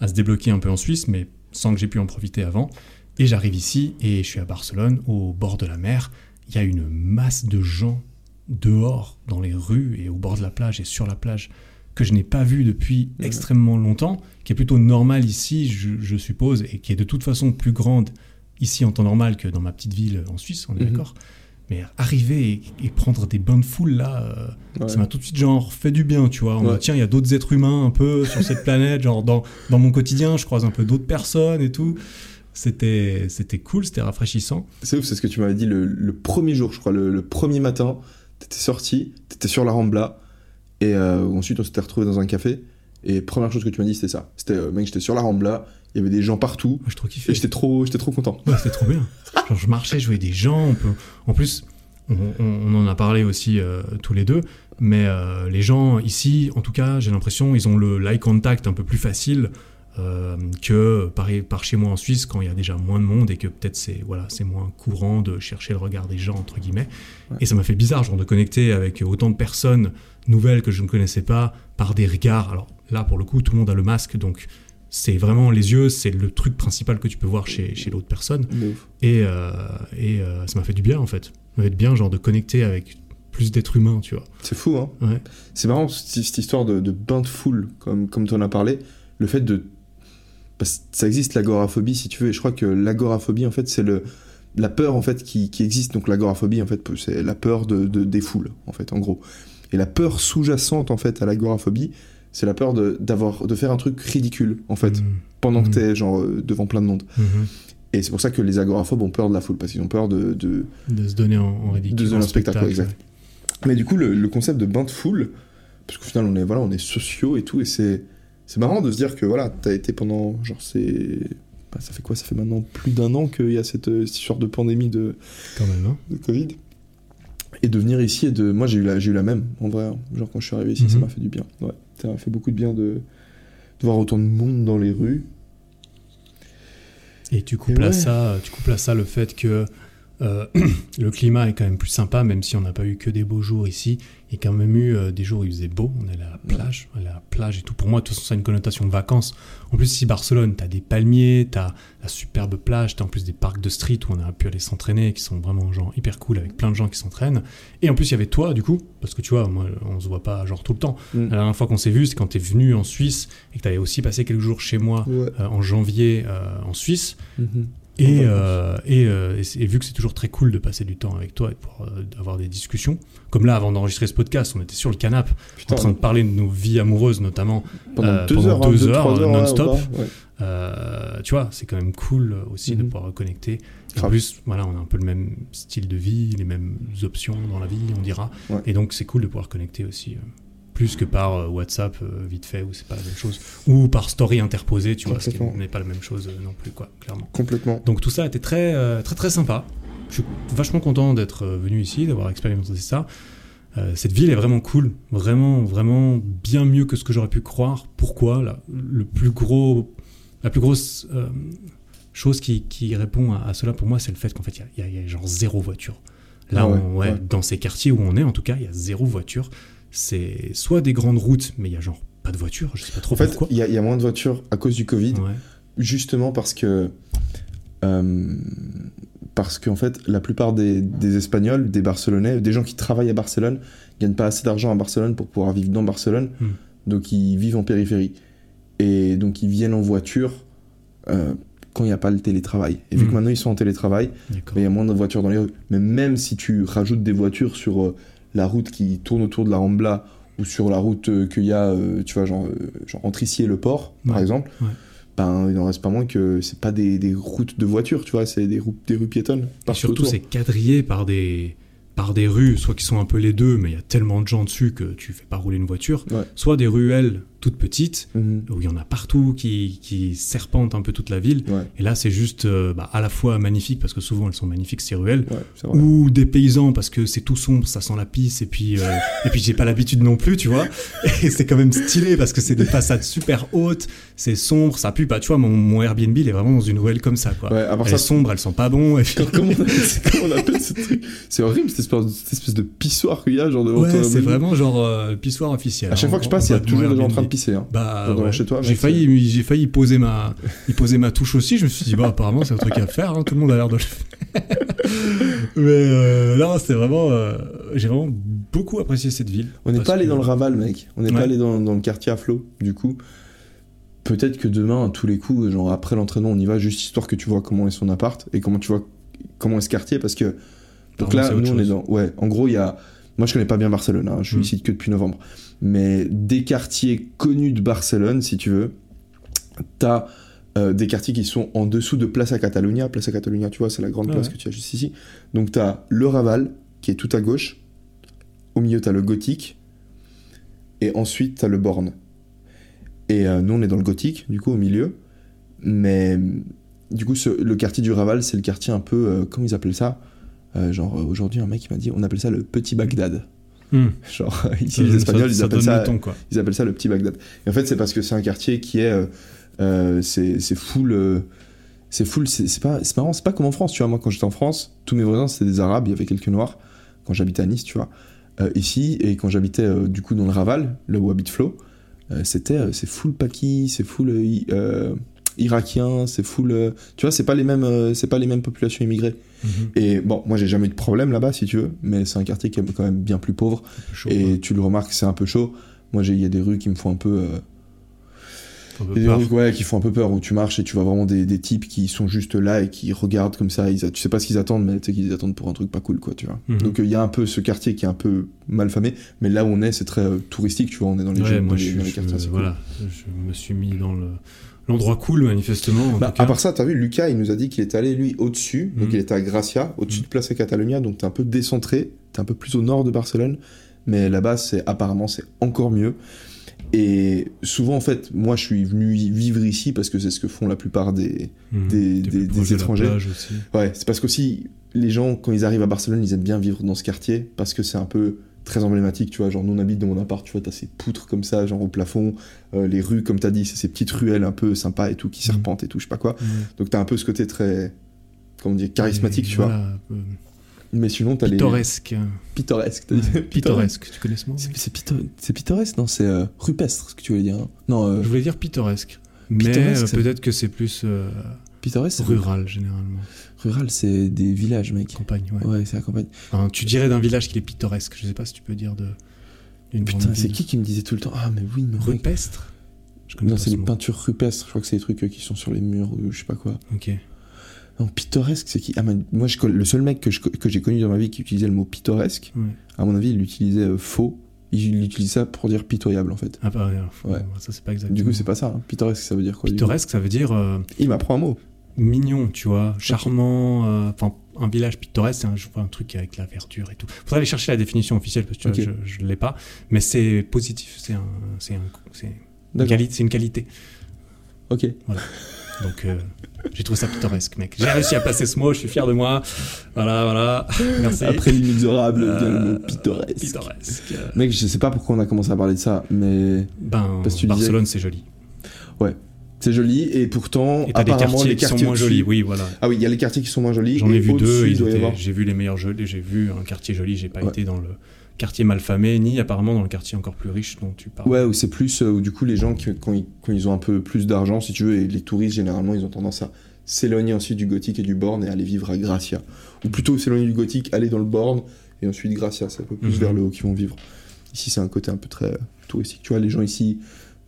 à se débloquer un peu en Suisse, mais sans que j'ai pu en profiter avant. Et j'arrive ici et je suis à Barcelone, au bord de la mer. Il y a une masse de gens dehors, dans les rues et au bord de la plage et sur la plage, que je n'ai pas vu depuis Ouais. extrêmement longtemps, qui est plutôt normale ici, je, je suppose, et qui est de toute façon plus grande ici en temps normal que dans ma petite ville en Suisse, on est Mhm. d'accord mais arriver et, et prendre des bains de foule là, euh, Ouais. ça m'a tout de suite genre fait du bien, tu vois. On Ouais. m'a, tiens, il y a d'autres êtres humains un peu sur cette (laughs) planète, genre dans, dans mon quotidien, je croise un peu d'autres personnes et tout. C'était, c'était cool, c'était rafraîchissant. C'est ouf, c'est ce que tu m'avais dit le, le premier jour, je crois, le, le premier matin. T'étais sorti, t'étais sur la Rambla, et euh, ensuite on s'était retrouvé dans un café. Et première chose que tu m'as dit, c'était ça. C'était, euh, mec, j'étais sur la Rambla, il y avait des gens partout, trop kiffé. et j'étais trop, j'étais trop content. Ouais, c'était trop bien. Genre, je marchais, je voyais des gens. On peut... En plus, on, on- on en a parlé aussi euh, tous les deux, mais euh, les gens ici, en tout cas, j'ai l'impression, ils ont le l'eye contact un peu plus facile euh, que par, par chez moi en Suisse quand il y a déjà moins de monde et que peut-être c'est voilà c'est moins courant de chercher le regard des gens entre guillemets Ouais. et ça m'a fait bizarre genre de connecter avec autant de personnes nouvelles que je ne connaissais pas par des regards alors là pour le coup tout le monde a le masque donc c'est vraiment les yeux c'est le truc principal que tu peux voir chez, chez l'autre personne et, euh, et euh, ça m'a fait du bien en fait ça m'a fait du bien genre de connecter avec plus d'êtres humains tu vois C'est fou, hein. ouais C'est marrant, cette histoire de, de bain de foule, comme, comme tu en as parlé. Le fait de. Que ça existe l'agoraphobie, si tu veux, et je crois que l'agoraphobie, en fait, c'est le. La peur, en fait, qui, qui existe. Donc, l'agoraphobie, en fait, c'est la peur de, de- des foules, en fait, en gros. Et la peur sous-jacente, en fait, à l'agoraphobie, c'est la peur de, d'avoir, de faire un truc ridicule, en fait, Mhm. pendant que Mhm. t'es, genre, euh, devant plein de monde. Mhm. Et c'est pour ça que les agoraphobes ont peur de la foule, parce qu'ils ont peur de, de, de se donner en, en ridicule De se donner en spectacle, ouais, exact. Mais du coup, le, le concept de bain de foule, parce qu'au final, on est, voilà, on est sociaux et tout, et c'est, c'est marrant de se dire que voilà, t'as été pendant, genre, c'est. bah, ça fait quoi? Ça fait maintenant plus d'un an qu'il y a cette, euh, cette histoire de pandémie de, quand même hein. de Covid. Et de venir ici et de. Moi, j'ai eu la, j'ai eu la même, en vrai. Genre, quand je suis arrivé ici, ça Mhm. m'a fait du bien. Ouais, ça m'a fait beaucoup de bien de, de voir autant de monde dans les rues. Et tu couples, Et à ça, tu couples à ça le fait que euh, (clears throat) le climat est quand même plus sympa, même si on n'a pas eu que des beaux jours ici. Il y a quand même eu euh, des jours où il faisait beau, on allait à la plage, à la plage et tout. Pour moi, de toute façon, ça a une connotation de vacances. En plus, ici, Barcelone, t'as des palmiers, t'as la superbe plage, t'as en plus des parcs de street où on a pu aller s'entraîner, qui sont vraiment genre hyper cool, avec plein de gens qui s'entraînent. Et en plus, il y avait toi, du coup, parce que tu vois, moi, on se voit pas genre tout le temps. Mm. La dernière fois qu'on s'est vu, c'est quand t'es venu en Suisse et que t'avais aussi passé quelques jours chez moi Ouais. euh, en janvier en Suisse. Mhm. Et, euh, et, euh, et vu que c'est toujours très cool de passer du temps avec toi et pouvoir euh, avoir des discussions, comme là avant d'enregistrer ce podcast, on était sur le canapé en train de parler de nos vies amoureuses notamment. pendant euh, deux pendant heures, hein, deux heures, non-stop. ouais. Tu vois, c'est quand même cool aussi de Mhm. pouvoir connecter. Et En plus, voilà, on a un peu le même style de vie, les mêmes options dans la vie, on dira. Ouais. Et donc c'est cool de pouvoir connecter aussi. Plus que par euh, WhatsApp euh, vite fait où c'est pas la même chose ou par story interposée tu vois ce qui n'est pas la même chose euh, non plus quoi clairement Complètement. donc tout ça était très, très, très sympa. Je suis vachement content d'être venu ici, d'avoir expérimenté ça. Euh, cette ville est vraiment cool, vraiment, vraiment bien mieux que ce que j'aurais pu croire. Pourquoi? La, le plus gros, La plus grosse euh, chose qui, qui répond à, à cela pour moi, c'est le fait qu'en fait, il y a- y, y genre zéro voiture. Là, Ah ouais, on- ouais, ouais. dans ces quartiers où on est, en tout cas, il y a zéro voiture. C'est soit des grandes routes, mais il y a genre pas de voiture, je sais pas trop En fait, pourquoi. il y, a- il y a moins de voitures à cause du Covid. Ouais. Justement parce que. euh, parce qu'en fait, la plupart des, des Espagnols, des Barcelonais, des gens qui travaillent à Barcelone, gagnent pas assez d'argent à Barcelone pour pouvoir vivre dans Barcelone. Hmm. Donc ils vivent en périphérie. Et donc ils viennent en voiture euh, quand il n'y a pas le télétravail. Et vu Hmm. que maintenant ils sont en télétravail, il y a moins de voitures dans les rues. Mais même si tu rajoutes des voitures sur euh, la route qui tourne autour de la Rambla ou sur la route euh, qu'il y a, euh, tu vois, genre, euh, genre entre ici et le port, par exemple, ouais. ben il n'en reste pas moins que c'est pas des, des routes de voitures, tu vois, c'est des, routes- des rues piétonnes. Et surtout, c'est quadrillé par des, par des rues, soit qui sont un peu les deux, mais il y a tellement de gens dessus que tu fais pas rouler une voiture, Ouais. soit des ruelles toutes petites, Mhm. où il y en a partout qui, qui serpentent un peu toute la ville. Ouais, Et là, c'est juste euh, bah, à la fois magnifique, parce que souvent elles sont magnifiques ces ruelles, ouais, ou des paysans, parce que c'est tout sombre, ça sent la pisse, et puis, euh, (laughs) et puis j'ai pas l'habitude non plus, tu vois. Et c'est quand même stylé, parce que c'est des façades super hautes, c'est sombre, ça pue pas. Tu vois, mon, mon Airbnb, il est vraiment dans une ruelle comme ça, quoi. Ouais, elle ça, est sombre, elle sent pas bon, et puis... Comment, (laughs) comment on appelle, comment on appelle ce truc? C'est horrible cette espèce, cette espèce de pissoir qu'il y a, genre de Ouais, c'est vraiment genre euh, pissoir officiel. À chaque hein, fois que je passe, il y a toujours des gens en train de. Pisser. Hein. Bah, Genre devant ouais. chez toi, j'ai failli, j'ai failli y poser ma, y poser ma touche aussi. Je me suis dit, bah, apparemment, c'est un truc à faire. hein, tout le monde a l'air de le faire. (laughs) Mais euh, c'était vraiment, euh, j'ai vraiment beaucoup apprécié cette ville. On n'est pas allé que- dans le Raval, mec. On n'est Ouais. pas allé dans, dans le quartier à flot, du coup. Peut-être que demain, à tous les coups, genre après l'entraînement, on y va juste histoire que tu vois comment est son appart et comment tu vois comment est ce quartier parce que. Donc là, nous, on est dans. Ouais, en gros, il y a. Moi, je connais pas bien Barcelone, hein, je suis Mm. ici que depuis novembre. Mais des quartiers connus de Barcelone, si tu veux, t'as euh, des quartiers qui sont en dessous de Plaza Catalunya. Plaza Catalunya, tu vois, c'est la grande Ah place ouais. que tu as juste ici. Donc, t'as le Raval, qui est tout à gauche. Au milieu, t'as le Gothique. Et ensuite, t'as le Born. Et euh, nous, on est dans le Gothique, du coup, au milieu. Mais du coup, ce- le quartier du Raval, c'est le quartier un peu. euh, comment ils appellent ça? Euh, Genre, aujourd'hui, un mec m'a dit, on appelle ça le petit Bagdad. Hmm. Genre, (laughs) ici, les Espagnols, ça- ils appellent ça. ton. Ils appellent ça le petit Bagdad. Et en fait, c'est parce que c'est un quartier qui est euh, Euh, c'est c'est full. euh, c'est full. C'est pas, marrant, c'est pas comme en France, tu vois. Moi, quand j'étais en France, tous mes voisins, c'était des Arabes, il y avait quelques Noirs, quand j'habitais à Nice, tu vois. Euh, ici, et quand j'habitais euh, du coup dans le Raval, là où habite Flo, euh, c'était. euh, c'est full Paki, c'est full. Irakien, c'est full. euh, tu vois, c'est pas les mêmes, euh, c'est pas les mêmes populations immigrées. Mhm. Et bon, moi j'ai jamais eu de problème là-bas si tu veux, mais c'est un quartier qui est quand même bien plus pauvre. Chaud, et tu le remarques, c'est un peu chaud. Moi, j'ai- il y a des rues qui me font un peu, euh, Un peu des peur. rues, ouais, qui font un peu peur où tu marches et tu vois vraiment des, des types qui sont juste là et qui regardent comme ça. Ils, tu sais pas ce qu'ils attendent, mais tu sais qu'ils attendent pour un truc pas cool, quoi, tu vois. Mhm. Donc il y a un peu ce quartier qui est un peu mal famé, mais là où on est, c'est très touristique, tu vois. On est dans les, Ouais, jeux- moi, dans je, les, dans les quartiers. cool. voilà, je me suis mis dans le l'endroit cool manifestement. en Bah, à part ça, t'as vu, Lucas, il nous a dit qu'il était allé, lui, au-dessus. Donc, Mhm. il était à Gracia, au-dessus Mhm. de Plaza Catalunya. Donc, t'es un peu décentré. T'es un peu plus au nord de Barcelone. Mais là-bas, c'est apparemment, c'est encore mieux. Et souvent, en fait, moi, je suis venu vivre ici parce que c'est ce que font la plupart des. Mhm. des- des- des de étrangers. Ouais, c'est parce qu'aussi, les gens, quand ils arrivent à Barcelone, ils aiment bien vivre dans ce quartier parce que c'est un peu très emblématique, tu vois. Genre, nous, on habite dans mon appart, tu vois, t'as ces poutres comme ça, genre au plafond. euh, les rues, comme t'as dit, c'est ces petites ruelles un peu sympas et tout, qui Mhm. serpentent et tout, je sais pas quoi. Donc t'as un peu ce côté très, comment dire, charismatique, Et tu vois. voilà, Mais sinon t'as les Pittoresque. pittoresque. t'as dit Ouais, Pittoresque, tu connais ce mot C'est c'est pittoresque, non C'est euh, rupestre, ce que tu voulais dire. hein. Non, euh, Je voulais dire pittoresque. Mais peut-être que c'est plus pittoresque, rural généralement. Rural, c'est des villages, mec. Campagne, ouais. Ouais, c'est la campagne. Enfin, tu dirais d'un village qu'il est pittoresque. Je sais pas si tu peux dire de. d'une Putain, c'est qui qui me disait tout le temps Ah, mais oui, mais. Rupestre Je connais Non, c'est ce les mot. peintures rupestres. Je crois que c'est les trucs euh, qui sont sur les murs ou je sais pas quoi. Ok. Non, pittoresque, c'est qui? Ah, mais moi, je, le seul mec que j'ai connu dans ma vie qui utilisait le mot pittoresque, Ouais. à mon avis, il l'utilisait euh, faux. Il, il utilisait ça pour dire pitoyable, en fait. Ah bah ouais, ça c'est pas exactement. Du coup, c'est pas ça. hein. Pittoresque, ça veut dire quoi Pittoresque, ça veut dire euh, Il m'apprend un mot. Mignon, tu vois, charmant. euh, Enfin, un village pittoresque, c'est un, je vois un truc avec la verdure et tout. Faudrait aller chercher la définition officielle parce que vois, je, je l'ai pas. Mais c'est positif, c'est un, c'est un, c'est une, quali- qualité. Ok. Donc euh, j'ai trouvé ça pittoresque, mec. J'ai réussi à placer ce mot, je suis fier de moi. Voilà, voilà. (laughs) Merci. Après l'inexorable, Euh, vient le mot pittoresque. Pittoresque. Mec, je sais pas pourquoi on a commencé à parler de ça, mais Ben, Parce que tu Barcelone, c'est joli. C'est joli et pourtant, Et t'as des apparemment, quartiers les qui sont quartiers moins jolis, oui, voilà. Ah oui, il y a les quartiers qui sont moins jolis. J'en ai vu deux, avoir- j'ai vu les meilleurs jolis, j'ai vu un quartier joli, j'ai pas Ouais. été dans le quartier malfamé, ni apparemment dans le quartier encore plus riche dont tu parles. Ouais, où c'est plus, euh, où du coup, les gens, qui- quand ils, quand ils ont un peu plus d'argent, si tu veux, et les touristes, généralement, ils ont tendance à s'éloigner ensuite du gothique et du borne et aller vivre à Gracia. Ou plutôt s'éloigner du gothique, aller dans le borne, et ensuite Gracia, c'est un peu plus Mhm. vers le haut qu'ils vont vivre. Ici, c'est un côté un peu très touristique. Tu vois, les gens ici,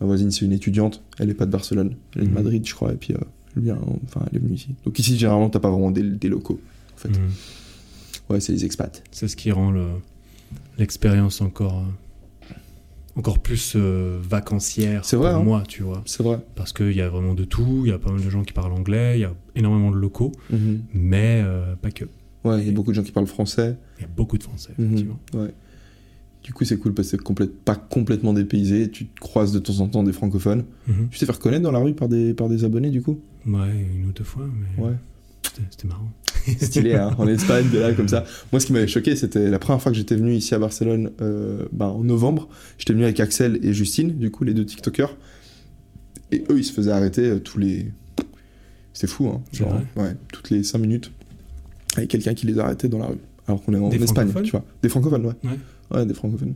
ma voisine, c'est une étudiante, elle est pas de Barcelone, elle est de Mhm. Madrid, je crois, et puis euh, elle, vient, enfin, elle est venue ici. Donc ici, généralement, t'as pas vraiment des, des locaux. En fait. Mhm. Ouais, c'est les expats. C'est ce qui rend le- l'expérience encore, euh, encore plus euh, vacancière vrai, pour hein. moi, tu vois. C'est vrai. Parce qu'il y a vraiment de tout, il y a pas mal de gens qui parlent anglais, il y a énormément de locaux, Mhm. mais euh, pas que. Ouais, il y a beaucoup de gens qui parlent français. Il y a beaucoup de Français, effectivement. Ouais. Du coup, c'est cool parce que c'est pas complètement dépaysé. Tu te croises de temps en temps des francophones. Mhm. Tu t'es fait reconnaître dans la rue par des, par des abonnés, du coup? Ouais, une ou deux fois, mais Ouais. c'était- c'était marrant. (laughs) Stylé, hein, en Espagne, de là, comme ça. Moi, ce qui m'avait choqué, c'était la première fois que j'étais venu ici à Barcelone euh, ben, en novembre. J'étais venu avec Axel et Justine, du coup, les deux TikTokers. Et eux, ils se faisaient arrêter euh, tous les. C'était fou, hein. Genre, ouais, toutes les 5 minutes. Avec quelqu'un qui les arrêtait dans la rue. Alors qu'on est en Des Espagne, tu vois. Des francophones, ouais. Ouais. Ouais, des francophones.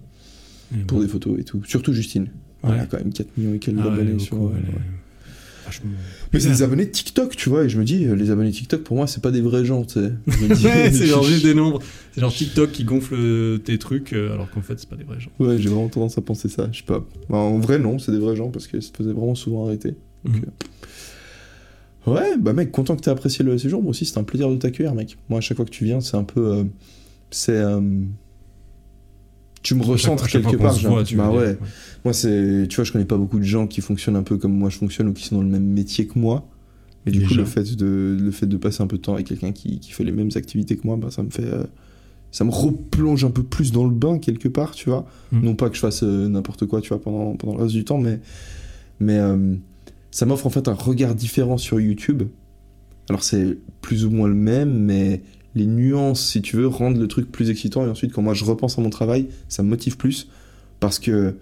Et Pour bon. des photos et tout. Surtout Justine. Elle Ouais. a quand même 4 millions et quelques Ah ouais, abonnés beaucoup, sur. elle ouais. est vachement- Mais c'est des abonnés TikTok, tu vois, et je me dis, euh, les abonnés TikTok, pour moi, c'est pas des vrais gens, tu sais. (laughs) Ouais, c'est genre (laughs) juste des nombres. C'est genre TikTok qui gonfle euh, tes trucs, euh, alors qu'en fait, c'est pas des vrais gens. Ouais, j'ai vraiment tendance à penser ça, je sais pas. En vrai, non, c'est des vrais gens, parce qu'ils se faisaient vraiment souvent arrêter. Donc, Mhm. euh, Ouais, bah mec, content que t'aies apprécié le séjour, moi aussi, c'était un plaisir de t'accueillir, mec. Moi, à chaque fois que tu viens, c'est un peu... euh, c'est... euh, Tu me recentres quelque part, j'ai voit, bah ouais. Moi, c'est, tu vois, je connais pas beaucoup de gens qui fonctionnent un peu comme moi je fonctionne ou qui sont dans le même métier que moi. Et du coup, le fait de, le fait de passer un peu de temps avec quelqu'un qui, qui fait les mêmes activités que moi, bah, ça me fait, euh, ça me replonge un peu plus dans le bain quelque part, tu vois. Mm. Non pas que je fasse euh, n'importe quoi, tu vois, pendant, pendant le reste du temps, mais, mais euh, ça m'offre en fait un regard différent sur YouTube. Alors c'est plus ou moins le même, mais les nuances, si tu veux, rendent le truc plus excitant. Et ensuite, quand moi je repense à mon travail, ça me motive plus parce que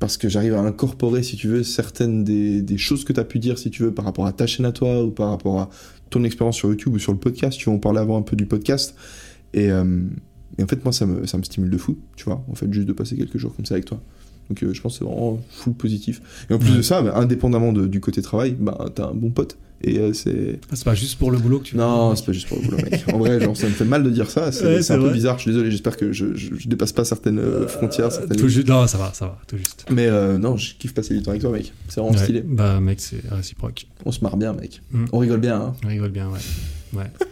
parce que j'arrive à incorporer, si tu veux, certaines des, des choses que tu as pu dire, si tu veux, par rapport à ta chaîne à toi ou par rapport à ton expérience sur YouTube ou sur le podcast. Tu vas en parler avant un peu du podcast. Et, euh, et en fait, moi, ça me, ça me stimule de fou, tu vois, en fait, juste de passer quelques jours comme ça avec toi. Donc euh, je pense que c'est vraiment full positif. Et en plus de ça, bah, indépendamment de- du côté travail, bah, t'as un bon pote. Et euh, c'est... Ah, c'est pas juste pour le boulot que tu Non, c'est pas juste pour le boulot, mec. En vrai, genre, ça me fait mal de dire ça. C'est Ouais, un peu bizarre. Je suis désolé. J'espère que je, je, je dépasse pas certaines euh, frontières. Certaines Tout juste. Non, ça va, ça va, tout juste. Mais non, je kiffe passer du temps avec toi, mec. C'est vraiment Ouais. stylé. Bah, mec, c'est réciproque. On se marre bien, mec. Mm. On rigole bien, hein. On rigole bien, ouais. Ouais. (laughs)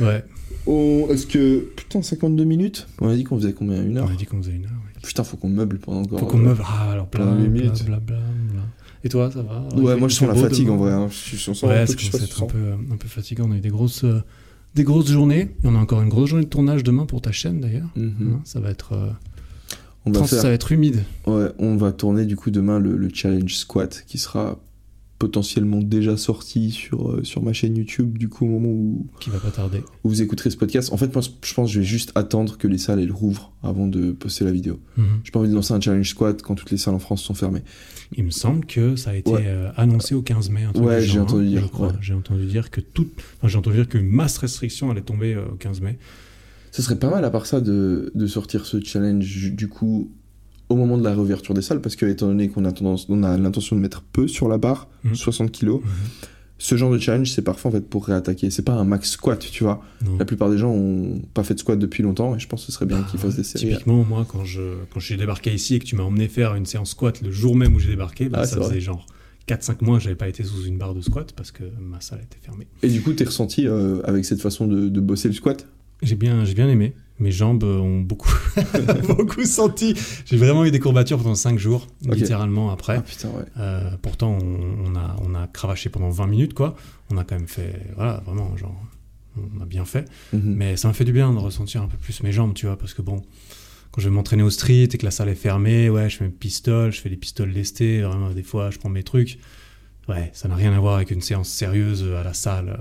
Ouais, On... Est-ce que. Putain, 52 minutes? On a dit qu'on faisait combien? Une on heure a dit qu'on faisait une heure. Putain, faut qu'on meuble pendant encore. Faut qu'on euh, meuble. Ah, alors, huit bla, minutes. bla, bla, bla. Et toi, ça va Ouais, moi je sens la fatigue demain. en vrai. hein. Je, un Ouais, peu je fasse être un peu, euh, un peu fatigant. On a eu des grosses, euh, des grosses journées. Et on a encore une grosse journée de tournage demain pour ta chaîne d'ailleurs. Mhm. Hein, Ça va être, euh, On va faire. ça va être humide. Ouais, on va tourner du coup demain le, le challenge squat qui sera potentiellement déjà sorti sur, euh, sur ma chaîne YouTube du coup au moment où, Qui va pas tarder. où vous écouterez ce podcast. En fait, moi je pense que je vais juste attendre que les salles elles rouvrent avant de poster la vidéo. Mhm. J'ai pas envie de lancer un challenge squat quand toutes les salles en France sont fermées. Il me semble que ça a été Ouais. euh, annoncé au 15 mai. truc Ouais, j'ai entendu hein, dire, ouais. J'ai entendu dire que toute, enfin, j'ai entendu dire qu'une masse restriction allait tomber euh, au 15 mai. Ce serait pas mal à part ça de, de sortir ce challenge du coup au moment de la réouverture des salles parce que étant donné qu'on a tendance on a l'intention de mettre peu sur la barre, Mhm. 60 kilos, Mhm. ce genre de challenge c'est parfait en fait pour réattaquer. C'est pas un max squat, tu vois. Non. La plupart des gens ont pas fait de squat depuis longtemps et je pense que ce serait bien Bah, qu'ils fassent des séries. Typiquement, moi, quand je quand j'ai débarqué ici et que tu m'as emmené faire une séance squat le jour même où j'ai débarqué, bah, Ah, ça vrai. faisait genre 4-5 mois que j'avais pas été sous une barre de squat parce que ma salle était fermée. Et du coup, t'es ressenti euh, avec cette façon de, de bosser le squat? J'ai bien, j'ai bien aimé. Mes jambes euh, ont beaucoup, (laughs) beaucoup senti. J'ai vraiment eu des courbatures pendant 5 jours, littéralement après. Ah putain, ouais. Euh, pourtant, on, on a, on a cravaché pendant 20 minutes, quoi. On a quand même fait, voilà, vraiment, genre, on a bien fait. Mhm. Mais ça m'a fait du bien de ressentir un peu plus mes jambes, tu vois, parce que bon, quand je vais m'entraîner au street et que la salle est fermée, ouais, je fais mes pistoles, je fais des pistoles lestés, vraiment, des fois, je prends mes trucs. Ouais, ça n'a rien à voir avec une séance sérieuse à la salle.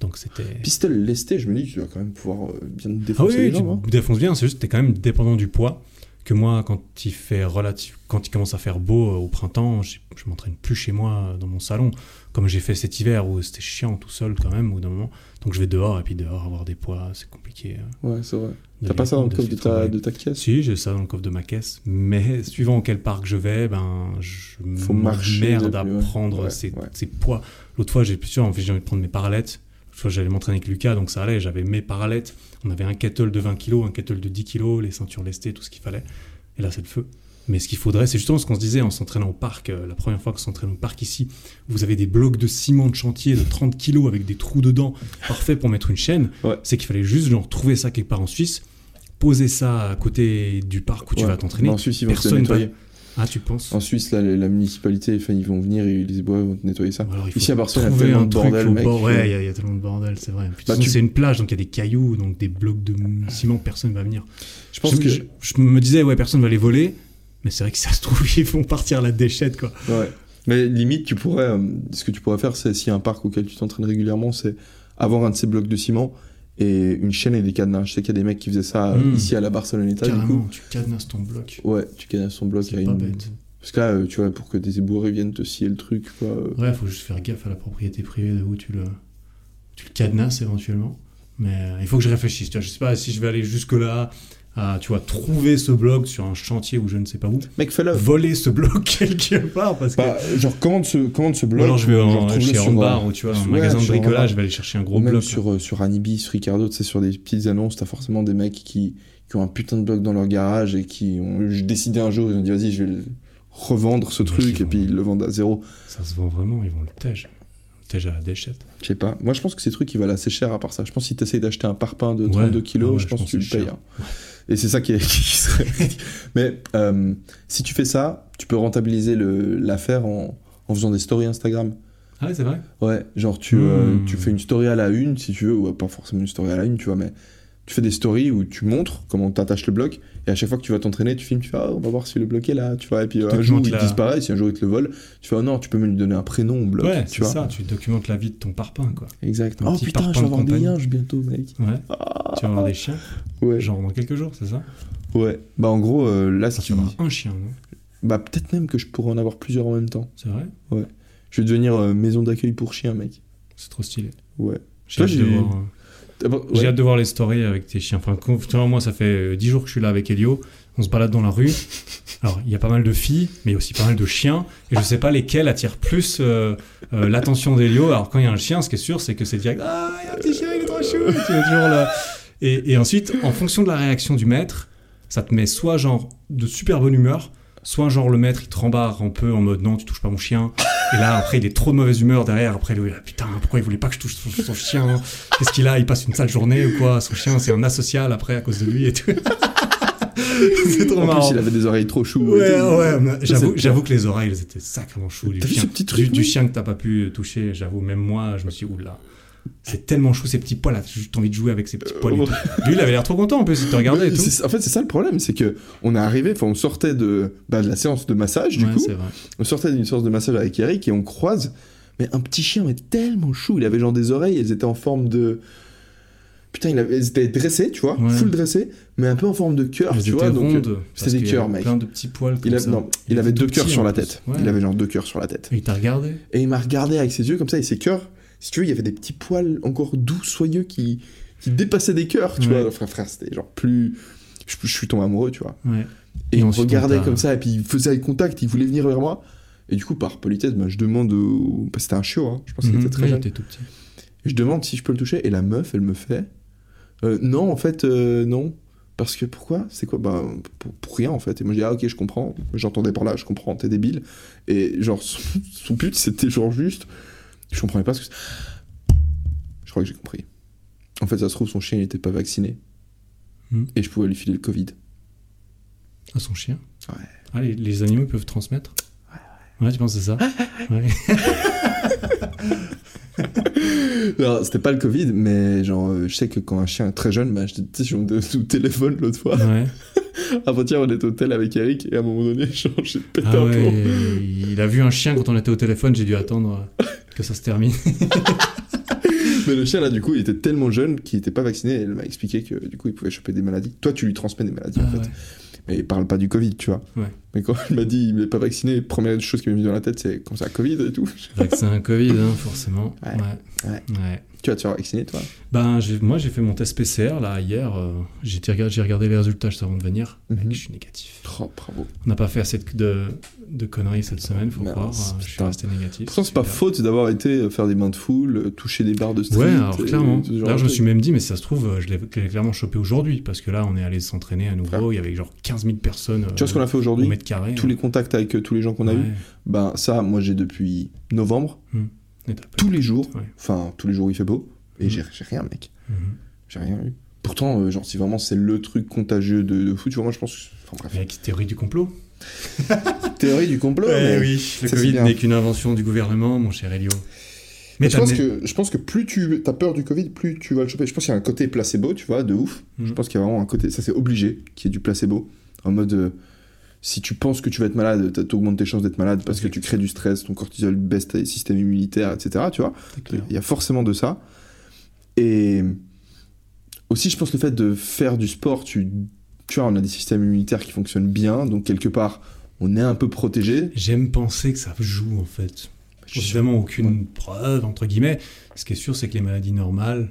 Donc c'était. Pistol lesté, je me dis tu vas quand même pouvoir euh, bien te Ah défoncer oui, les tu jambes. hein. défonces bien, c'est juste que t'es quand même dépendant du poids. Que moi, quand il fait relatif, quand il commence à faire beau euh, au printemps, je, je m'entraîne plus chez moi euh, dans mon salon, comme j'ai fait cet hiver où c'était chiant tout seul quand même au bout d'un moment. Donc je vais dehors et puis dehors avoir des poids, c'est compliqué. euh, Ouais, c'est vrai. T'as pas ça dans le coffre de ta, de ta caisse? Si, j'ai ça dans le coffre de ma caisse, mais suivant auquel parc je vais, ben je Faut marcher merde à prendre Ouais, ces, ouais. ces poids. L'autre fois, j'ai plus sûr, en fait, j'ai envie de prendre mes parallettes. J'allais m'entraîner avec Lucas, donc ça allait. J'avais mes parallettes. On avait un kettle de 20 kg, un kettle de 10 kg, les ceintures lestées, tout ce qu'il fallait. Et là, c'est le feu. Mais ce qu'il faudrait, c'est justement ce qu'on se disait en s'entraînant au parc. euh, la première fois qu'on s'entraîne au parc ici, vous avez des blocs de ciment de chantier de 30 kg avec des trous dedans, parfait pour mettre une chaîne. Ouais. C'est qu'il fallait juste genre trouver ça quelque part en Suisse, poser ça à côté du parc où tu vas t'entraîner. En Suisse, ils vont te Personne va-. Ah, tu penses En Suisse, là, la, municipalité, enfin, ils vont venir et les éboueurs vont nettoyer ça. Alors, il faut Ici, à Barcelone, il y a tellement de bordel, mec. bord. Ouais, il y, a- il y a tellement de bordel, c'est vrai. Bah, tu- c'est une plage, donc il y a des cailloux, donc des blocs de ciment, personne va venir. Je pense je, que. je- je me disais, ouais, personne va les voler, mais c'est vrai que ça se trouve, (laughs) ils vont partir à la déchette, quoi. Ouais. Mais limite, tu pourrais. euh, ce que tu pourrais faire, c'est s'il y a un parc auquel tu t'entraînes régulièrement, c'est avoir un de ces blocs de ciment et une chaîne et des cadenas. Je sais qu'il y a des mecs qui faisaient ça euh, Mm. ici à la Barceloneta, du coup. Carrément, tu cadenasses ton bloc. Ouais, tu cadenas son bloc. C'est pas une- bête. Parce que là, euh, tu vois, pour que des éboueurs viennent te scier le truc, quoi. Ouais, faut juste faire gaffe à la propriété privée de où tu le, tu le cadenasses éventuellement. Mais euh, il faut que je réfléchisse. Tu vois, je sais pas si je vais aller jusque-là, à tu vois, trouver ce bloc sur un chantier ou je ne sais pas où. Mec, fais-le. Voler ce bloc (laughs) quelque part parce que. Bah, genre, commande ce, commande ce Ou bloc. alors je vais genre, en, trouve-le chez euh, ou tu vois, un ouais, magasin de bricolage, je vais aller chercher un gros Ou même bloc. sur, euh, sur Anibis, sur Ricardo, tu sais, sur des petites annonces, t'as forcément des mecs qui, qui ont un putain de bloc dans leur garage et qui ont décidé un jour, ils ont dit vas-y, je vais le revendre ce Ouais, truc et puis ils le vendent à zéro. Ça se vend vraiment, ils vont le tège. Tège à la déchette. Je sais pas. Moi, je pense que ces trucs, ils valent assez cher à part ça. Je pense que si t'essayes d'acheter un parpaing de Ouais. 32 kilos, Ah ouais, je je pense que tu le que payes. Et c'est ça qui, est, (laughs) qui serait. Mais euh, si tu fais ça, tu peux rentabiliser l'affaire en, en faisant des stories Instagram. Ah ouais, c'est vrai? Ouais, genre tu, euh, Hmm. tu fais une story à la une, si tu veux, ou pas forcément une story à la une, tu vois, mais tu fais des stories où tu montres comment t'attaches le bloc, et à chaque fois que tu vas t'entraîner, tu filmes, tu fais, ah, on va voir si le bloc est là, tu vois, et puis euh, un jour il la- disparaît, si un jour il te le vole, tu fais, oh non, tu peux même lui donner un prénom au bloc, Ouais, tu c'est vois. ça, tu documentes la vie de ton parpaing, quoi. Exact. Un Oh putain, je vais avoir des linges bientôt, mec. Ouais, Ah, tu vas avoir des chiens, ouais. genre dans quelques jours, c'est ça Ouais. Bah en gros, euh, là, ce Ça, qui... tu vas un chien, non Bah peut-être même que je pourrais en avoir plusieurs en même temps. C'est vrai Je vais devenir euh, maison d'accueil pour chiens, mec. C'est trop stylé. Ouais. J'ai j'ai- euh, Ah j'ai hâte de voir les stories avec tes chiens. Enfin, moi, ça fait euh, 10 jours que je suis là avec Elio. On se balade dans la rue. Alors, il y a pas mal de filles, mais il y a aussi pas mal de chiens. Et je sais pas lesquels attirent plus euh, euh, l'attention d'Elio. Alors, quand il y a un chien, ce qui est sûr, c'est que c'est direct Ah, il y a un petit chien, il est trop chou. Tu es toujours là. Et, et ensuite, en fonction de la réaction du maître, ça te met soit genre de super bonne humeur, soit genre le maître il te rembarre un peu en mode non, tu touches pas mon chien. Et là, après, il est trop de mauvaise humeur derrière. Après, il est là, putain, pourquoi il voulait pas que je touche son, son chien Qu'est-ce qu'il a? Il passe une sale journée ou quoi? Son chien, c'est un asocial après à cause de lui et tout. (laughs) c'est trop En marrant. plus, il avait des oreilles trop chou. et Ouais, ouais, j'avoue, que les oreilles, elles étaient sacrément chou du vu chien. ce petit truc, du, chien que t'as pas pu toucher, j'avoue, même moi, je me suis dit, oula, c'est tellement chou ces petits poils, là, j'ai juste envie de jouer avec ces petits poils. et ouais. tout. Lui, il avait l'air trop content en plus, il te regardait et tout. En fait, c'est ça le problème, c'est que on est arrivé, enfin, on sortait de, bah, de la séance de massage, du Ouais, coup. vrai. On sortait d'une séance de massage avec Eric et on croise, mais un petit chien, mais tellement chou. Il avait genre des oreilles, elles étaient en forme de. Putain, il avait, elles étaient dressées, tu vois, Ouais. full dressées, mais un peu en forme de cœur, tu vois. Donc, rondes, c'était des cœurs, mec. Plein de petits poils comme il, a- ça. non, il, avait deux cœurs sur la tête. Ouais. Il avait genre deux cœurs sur la tête. Et il t'a regardé Et il m'a regardé avec ses yeux comme ça, et ses cœurs, si tu veux, il y avait des petits poils encore doux, soyeux qui, qui dépassaient des cœurs, tu Ouais. vois. Frère, frère, c'était genre plus. Je, je suis tombé amoureux, tu vois. Ouais. Et, Et on regardait comme ça, et puis il faisait eye contact, il voulait venir vers moi. Et du coup, par politesse, bah, je demande au. bah, c'était un chiot, hein. je pense qu'il Mhm. était très jeune. était tout petit. Et je demande si je peux le toucher, et la meuf, elle me fait. euh, non, en fait, euh, non. Parce que pourquoi? C'est quoi? Bah, pour, pour rien en fait. Et moi, je dis, ah ok, je comprends. J'entendais par là, je comprends, t'es débile. Et genre, son, son but, c'était genre juste. Je comprenais pas ce que c'est. Je crois que j'ai compris. En fait, ça se trouve, son chien, il était pas vacciné. Hmm. Et je pouvais lui filer le Covid. À son chien Ouais. Ah, les, les animaux ils peuvent transmettre Ouais, tu penses que c'est ça (laughs) Ouais. (laughs) Alors, c'était pas le Covid, mais genre, euh, je sais que quand un chien est très jeune, bah, sais, sur mon sous téléphone l'autre fois. Ouais. (laughs) Avant-hier, on était au tel avec Eric, et à un moment donné, genre, j'ai pété Ah un ouais, plomb. il a vu un chien quand on était au téléphone, j'ai dû attendre euh, que ça se termine. (laughs) Mais le chien, là, du coup, il était tellement jeune qu'il était pas vacciné, et elle m'a expliqué que, du coup, il pouvait choper des maladies. Toi, tu lui transmets des maladies, en Ah fait. ouais. Mais il parle pas du Covid, tu vois. Ouais. Mais quand il m'a dit il est pas vacciné, première chose qui m'est venue dans la tête, c'est comme ça, Covid et tout. Vaccin Covid, hein, forcément. Ouais. Ouais. Ouais. Ouais. Tu vas te faire vacciner, toi Ben, moi, j'ai fait mon test PCR là hier. euh, j'ai regardé, regardé les résultats juste avant de venir. Mhm. Mec, je suis négatif. Oh, bravo. On n'a pas fait assez de, de, conneries cette semaine, faut croire. je suis resté négatif. Pourtant, c'est pas faute d'avoir été euh, faire des mains de foule, euh, toucher des barres de street. Ouais, alors clairement. de je me suis même dit, mais si ça se trouve, je l'ai clairement chopé aujourd'hui, parce que là, on est allé s'entraîner à nouveau. Il y avait genre 15 000 personnes. Tu vois ce qu'on a fait au aujourd'hui carré. Tous les contacts avec euh, tous les gens qu'on a eu, ben ça, moi j'ai depuis novembre, pas- tous les jours, Ouais. enfin tous les jours où il fait beau, et Mhm. j'ai rien, mec. Mhm. J'ai rien eu. Pourtant, euh, genre, si vraiment c'est le truc contagieux de, de foot, tu vois, moi je pense. Enfin bref. Avec théorie du complot. (laughs) Théorie du complot. mais- oui, le ça, Covid n'est qu'une invention du gouvernement, mon cher Elio. Mais je pense, que, je pense que plus tu as peur du Covid, plus tu vas le choper. Je pense qu'il y a un côté placebo, tu vois, de ouf. Je pense qu'il y a vraiment un côté, ça c'est obligé, qu'il y ait du placebo. En mode, euh, si tu penses que tu vas être malade, t'a- t'augmentes tes chances d'être malade parce que tu crées du stress, ton cortisol baisse tes systèmes immunitaires, etc. Tu vois, il y a forcément de ça. Et aussi, je pense le fait de faire du sport, tu, tu vois, on a des systèmes immunitaires qui fonctionnent bien, donc quelque part, on est un peu protégé. J'aime penser que ça joue en fait. Je J'ai vraiment aucune preuve, entre guillemets. Ce qui est sûr, c'est que les maladies normales,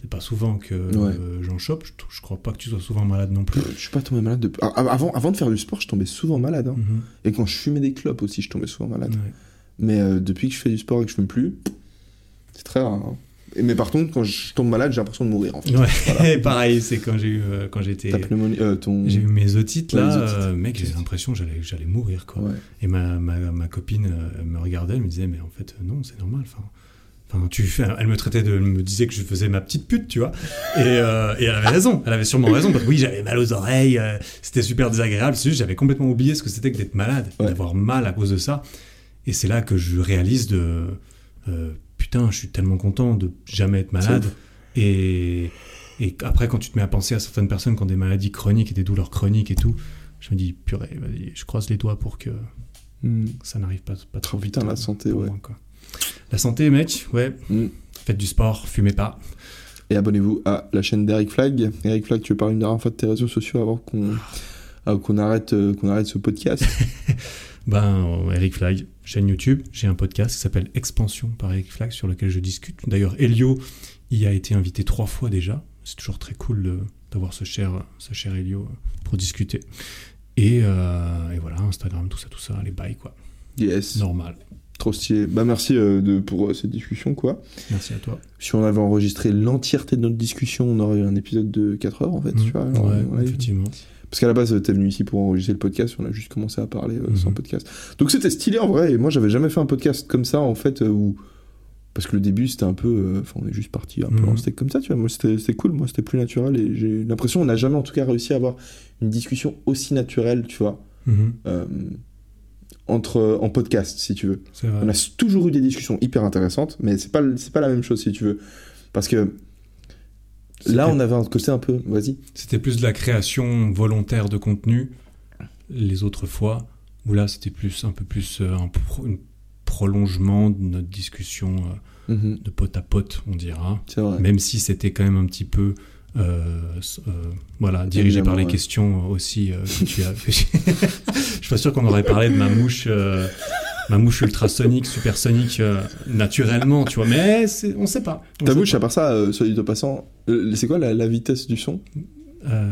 c'est pas souvent que Ouais. euh, j'en chope. Je, je crois pas que tu sois souvent malade non plus. Je suis pas tombé malade depuis. Ah, Avant, avant de faire du sport, je tombais souvent malade. hein. Mhm. Et quand je fumais des clopes aussi, je tombais souvent malade. Ouais. Mais euh, depuis que je fais du sport et que je fume plus, c'est très rare. hein. Et, mais par contre, quand je tombe malade, j'ai l'impression de mourir. En fait. Ouais, Voilà. (laughs) pareil, c'est quand j'ai eu, euh, quand j'étais. Euh, ton. J'ai eu mes otites là, otites. euh, mec, j'ai l'impression que j'allais, j'allais mourir quoi. Et ma, ma, ma copine euh, me regardait, elle me disait, mais en fait, euh, non, c'est normal. Enfin, enfin, tu fais, elle me traitait de, elle me disait que je faisais ma petite pute, tu vois. Et, euh, et elle avait raison, elle avait sûrement raison. Parce que oui, j'avais mal aux oreilles, euh, c'était super désagréable. C'est juste, j'avais complètement oublié ce que c'était que d'être malade, Ouais. d'avoir mal à cause de ça. Et c'est là que je réalise de, euh, putain, je suis tellement content de jamais être malade. Et, et après, quand tu te mets à penser à certaines personnes qui ont des maladies chroniques et des douleurs chroniques et tout, je me dis, purée, vas-y, je croise les doigts pour que Hmm. ça n'arrive pas, pas trop Oh, vite. putain, la euh, santé, ouais. moi, quoi. La santé, mec, ouais. Hmm. Faites du sport, fumez pas. Et abonnez-vous à la chaîne d'Eric Flag. Eric Flag, tu veux parler une dernière fois de tes réseaux sociaux avant qu'on qu'on arrête, euh, qu'on arrête ce podcast? (laughs) Ben, euh, Eric Flag, chaîne YouTube, j'ai un podcast qui s'appelle Expansion par Eric Flag sur lequel je discute. D'ailleurs, Elio y a été invité trois fois déjà. C'est toujours très cool de- d'avoir ce cher, ce cher Elio euh, pour discuter. Et, euh, et voilà, Instagram, tout ça, tout ça, les bails, quoi. Yes. Normal. Trop stylé. Bah merci euh, de, pour euh, cette discussion, quoi. Merci à toi. Si on avait enregistré l'entièreté de notre discussion, on aurait eu un épisode de 4 heures, en fait, tu vois. Mmh. Ouais, on effectivement. Parce qu'à la base, t'es venu ici pour enregistrer le podcast, on a juste commencé à parler euh, sans podcast. Donc c'était stylé en vrai, et moi j'avais jamais fait un podcast comme ça en fait, où. Parce que le début c'était un peu. Enfin, on est juste parti un peu Mhm. en steak comme ça, tu vois. Moi c'était cool, moi c'était plus naturel, et j'ai l'impression qu'on n'a jamais en tout cas réussi à avoir une discussion aussi naturelle, tu vois, Mhm. euh, entre, en podcast, si tu veux. On a toujours eu des discussions hyper intéressantes, mais c'est pas, c'est pas la même chose si tu veux. Parce que. Là, on avait un côté un peu. Vas-y. C'était plus de la création volontaire de contenu les autres fois, où là c'était plus un peu plus euh, un pro- un prolongement de notre discussion euh, Mhm. de pote à pote, on dira. C'est vrai. Même si c'était quand même un petit peu voilà, dirigé par les ouais. questions aussi euh, que tu as. (laughs) Je suis pas sûr qu'on aurait parlé de ma mouche, euh, ma mouche ultrasonique, supersonique euh, naturellement, tu vois. Mais on sait pas. On Ta sait pas. à part ça, euh, soit dit en passant, euh, c'est quoi la, la vitesse du son? Euh,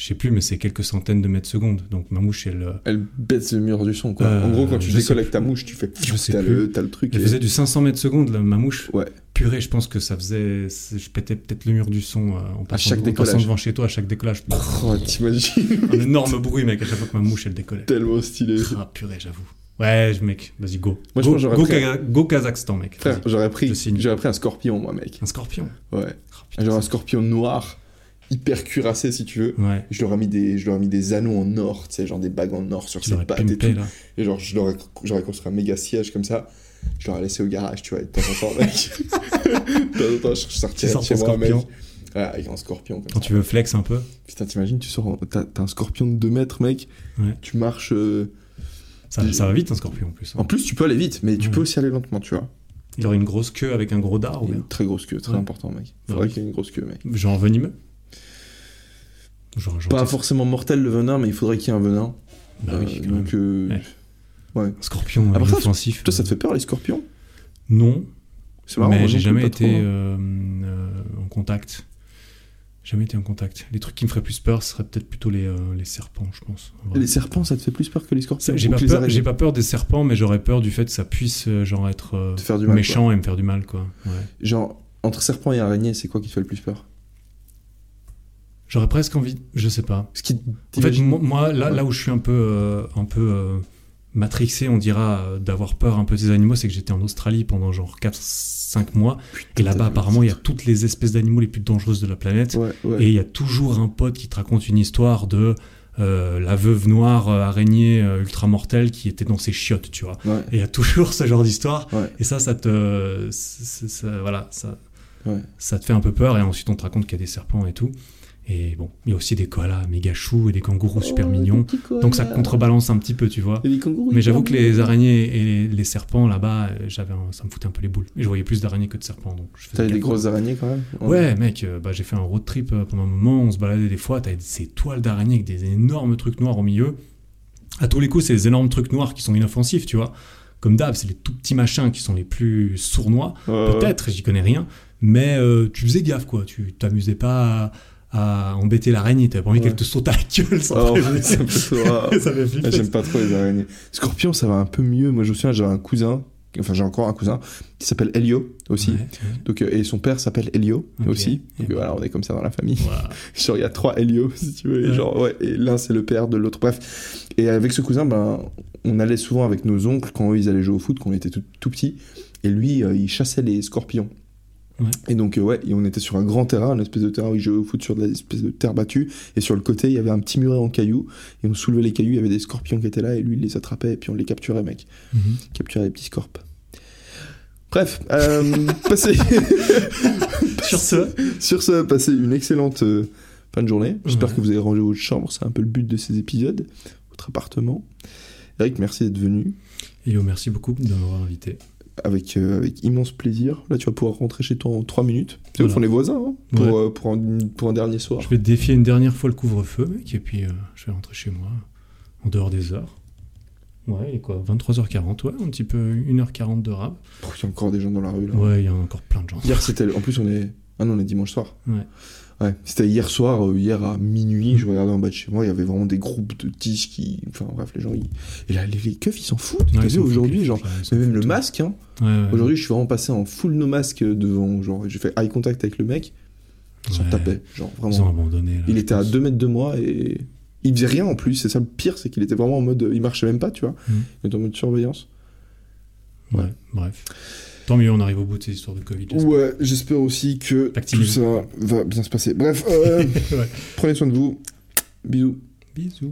je sais plus, mais c'est quelques centaines de mètres secondes. Donc ma mouche, elle, euh, Elle baisse le mur du son, quoi. Euh, en gros, quand tu je décolles avec ta mouche, tu fais. Je sais T'as plus. le, t'as le truc. elle et- faisait du 500 mètres secondes, là, ma mouche. Ouais. Purée, je pense que ça faisait. Je pétais peut-être le mur du son euh, en, passant, chaque en passant devant chez toi à chaque décollage. (laughs) Oh, t'imagines Un énorme bruit, mec, à chaque fois que ma mouche, elle décollait. Tellement stylé. Ah, purée, j'avoue. Ouais, mec, vas-y, go. Moi, je go, pense go, pris- Kaza- go Kazakhstan, mec. Frère, j'aurais pris, j'aurais pris un scorpion, moi, mec. Un scorpion. Ouais. Putain, Genre un scorpion noir, hyper cuirassé, si tu veux. Ouais. Je leur ai mis des, je leur ai mis des anneaux en or, tu sais, genre des bagues en or sur Tu ses pattes et tout. là. Et genre, je leur ai- j'aurais construit un méga siège comme ça. Je l'aurais laissé au garage, tu vois, et de temps en temps, mec. (laughs) de temps en temps, je chez moi, mec. Ouais, avec un scorpion comme Quand ça. tu veux flex un peu, Putain, t'imagines, tu sors, t'as t'as un scorpion de 2 mètres, mec. Ouais. Tu marches. euh, ça, ça va vite, un scorpion, en plus. hein. En plus, tu peux aller vite, mais tu Ouais. peux aussi aller lentement, tu vois. Il aurait une grosse queue avec un gros dard, ou une très grosse queue, très important, mec. Faudrait qu'il ait une grosse queue, mec. Genre venimeux Genre, genre Pas forcément mortel le venin, mais il faudrait qu'il y ait un venin. Bah Euh, oui, quand même. donc, euh, Ouais. Un scorpion Après euh, ça, inoffensif. toi, ça te fait peur, les scorpions? Non, C'est marrant, mais j'ai jamais été trop, hein. euh, euh, en contact. Jamais été en contact. Les trucs qui me feraient plus peur, ce seraient peut-être plutôt les, euh, les serpents, je pense. Les serpents, ça te fait plus peur que les scorpions J'ai pas, les peur, pas des serpents, mais j'aurais peur du fait que ça puisse euh, genre être euh, Te faire du mal, méchant et me faire du mal, quoi. Ouais. Genre, entre serpent et araignée, c'est quoi qui te fait le plus peur? J'aurais presque envie, je sais pas. Ce qui En fait, moi, là, où je suis un peu, euh, un peu euh, matrixé, on dira, euh, d'avoir peur un peu des animaux, c'est que j'étais en Australie pendant genre 4-5 mois. et là-bas, apparemment, il y a toutes les espèces d'animaux les plus dangereuses de la planète. Ouais, ouais. Et il y a toujours un pote qui te raconte une histoire de euh, la veuve noire euh, araignée euh, ultra mortelle qui était dans ses chiottes, tu vois. Ouais, Et il y a toujours ce genre d'histoire. ouais, Et ça, ça te. voilà, ça, ouais. ça te fait un peu peur. Et ensuite, on te raconte qu'il y a des serpents et tout. Et bon, il y a aussi des koalas méga choux et des kangourous super Oh, mignons. des. Donc ça contrebalance un petit peu, tu vois. Mais j'avoue que les araignées et les, les serpents là-bas, euh, j'avais un- ça me foutait un peu les boules. Et je voyais plus d'araignées que de serpents. Donc je faisais T'avais des grosses araignées quand même? Ouais, mec, euh, bah, j'ai fait un road trip euh, pendant un moment, on se baladait des fois, t'as ces toiles d'araignées avec des énormes trucs noirs au milieu. À tous les coups, c'est les énormes trucs noirs qui sont inoffensifs, tu vois. Comme d'hab, c'est les tout petits machins qui sont les plus sournois. Peut-être, j'y connais rien. Mais euh, tu faisais gaffe, quoi. Tu t'amusais pas à, à embêter l'araignée. T'avais pas envie Ouais. qu'elle te saute à la gueule sans Oh, prévenir. ça fait. (laughs) Ça fait flipper. Ah, J'aime pas trop les araignées. Scorpion, ça va un peu mieux. Moi, je me souviens, j'avais un cousin, enfin, j'ai encore un cousin, qui s'appelle Elio aussi. Ouais, ouais. Donc, euh, et son père s'appelle Elio aussi. Donc Et voilà, on est comme ça dans la famille. (laughs) Genre, il y a trois Elio, (laughs) si tu veux. Et, Ouais. genre, ouais, et l'un, c'est le père de l'autre. Bref. Et avec ce cousin, ben, on allait souvent avec nos oncles quand eux, ils allaient jouer au foot, quand on était tout, tout petits. Et lui, euh, il chassait les scorpions. Ouais. Et donc, euh, ouais, et on était sur un grand terrain, une espèce de terrain où il jouait au foot sur de l'espèce de terre battue. Et sur le côté, il y avait un petit muret en cailloux. Et on soulevait les cailloux, il y avait des scorpions qui étaient là. Et lui, il les attrapait et puis on les capturait, mec. Mhm. Capturait les petits scorps. Bref, euh, (laughs) passez. (laughs) Sur ce, Sur ce, passez une excellente euh, fin de journée. J'espère Ouais. que vous avez rangé votre chambre, c'est un peu le but de ces épisodes, votre appartement. Eric, merci d'être venu. Elio, merci beaucoup de m'avoir invité. Avec, euh, avec immense plaisir. Là, tu vas pouvoir rentrer chez toi en 3 minutes. C'est Voilà. est voisins hein, pour, Ouais. euh, pour, un, pour un dernier soir. Je vais défier une dernière fois le couvre-feu, mec, et puis euh, je vais rentrer chez moi, en dehors des heures. Ouais, et quoi 23h40, ouais, un petit peu 1h40 de rap. Oh, Il y a encore des gens dans la rue là. Ouais, il y a encore plein de gens. Hier, c'était. En plus, on est. Ah non, on est dimanche soir. Ouais. Ouais, c'était hier soir, euh, hier à minuit, je regardais en bas de chez moi, il y avait vraiment des groupes de tiges qui. Enfin bref, les gens. Ils... Et là, les, les keufs, ils s'en foutent. Ouais, ils aujourd'hui, genre. ils mais même le masque, hein. Ouais, ouais. Aujourd'hui, je suis vraiment passé en full no masque devant. Genre, j'ai fait eye contact avec le mec, il s'en tapait. Genre, Ils ont vraiment. abandonné. là, Il était à pense. 2 mètres de moi et. Il faisait rien en plus, c'est ça le pire, c'est qu'il était vraiment en mode. Il marchait même pas, tu vois. Mm. Il était en mode surveillance. Ouais, bref. Tant mieux, on arrive au bout de ces histoires de Covid. j'espère. Ouais, j'espère aussi que tout ça va bien se passer. Bref, euh, (laughs) Ouais. prenez soin de vous. Bisous. Bisous.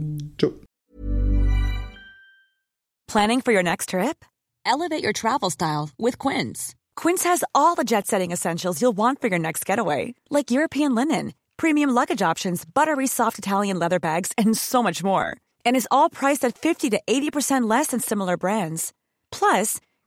Planning for your next trip? Elevate your travel style with Quince. Quince has all the jet setting essentials you'll want for your next getaway, like European linen, premium luggage options, buttery soft Italian leather bags, and so much more. And is all priced at 50 to 80% less than similar brands. Plus,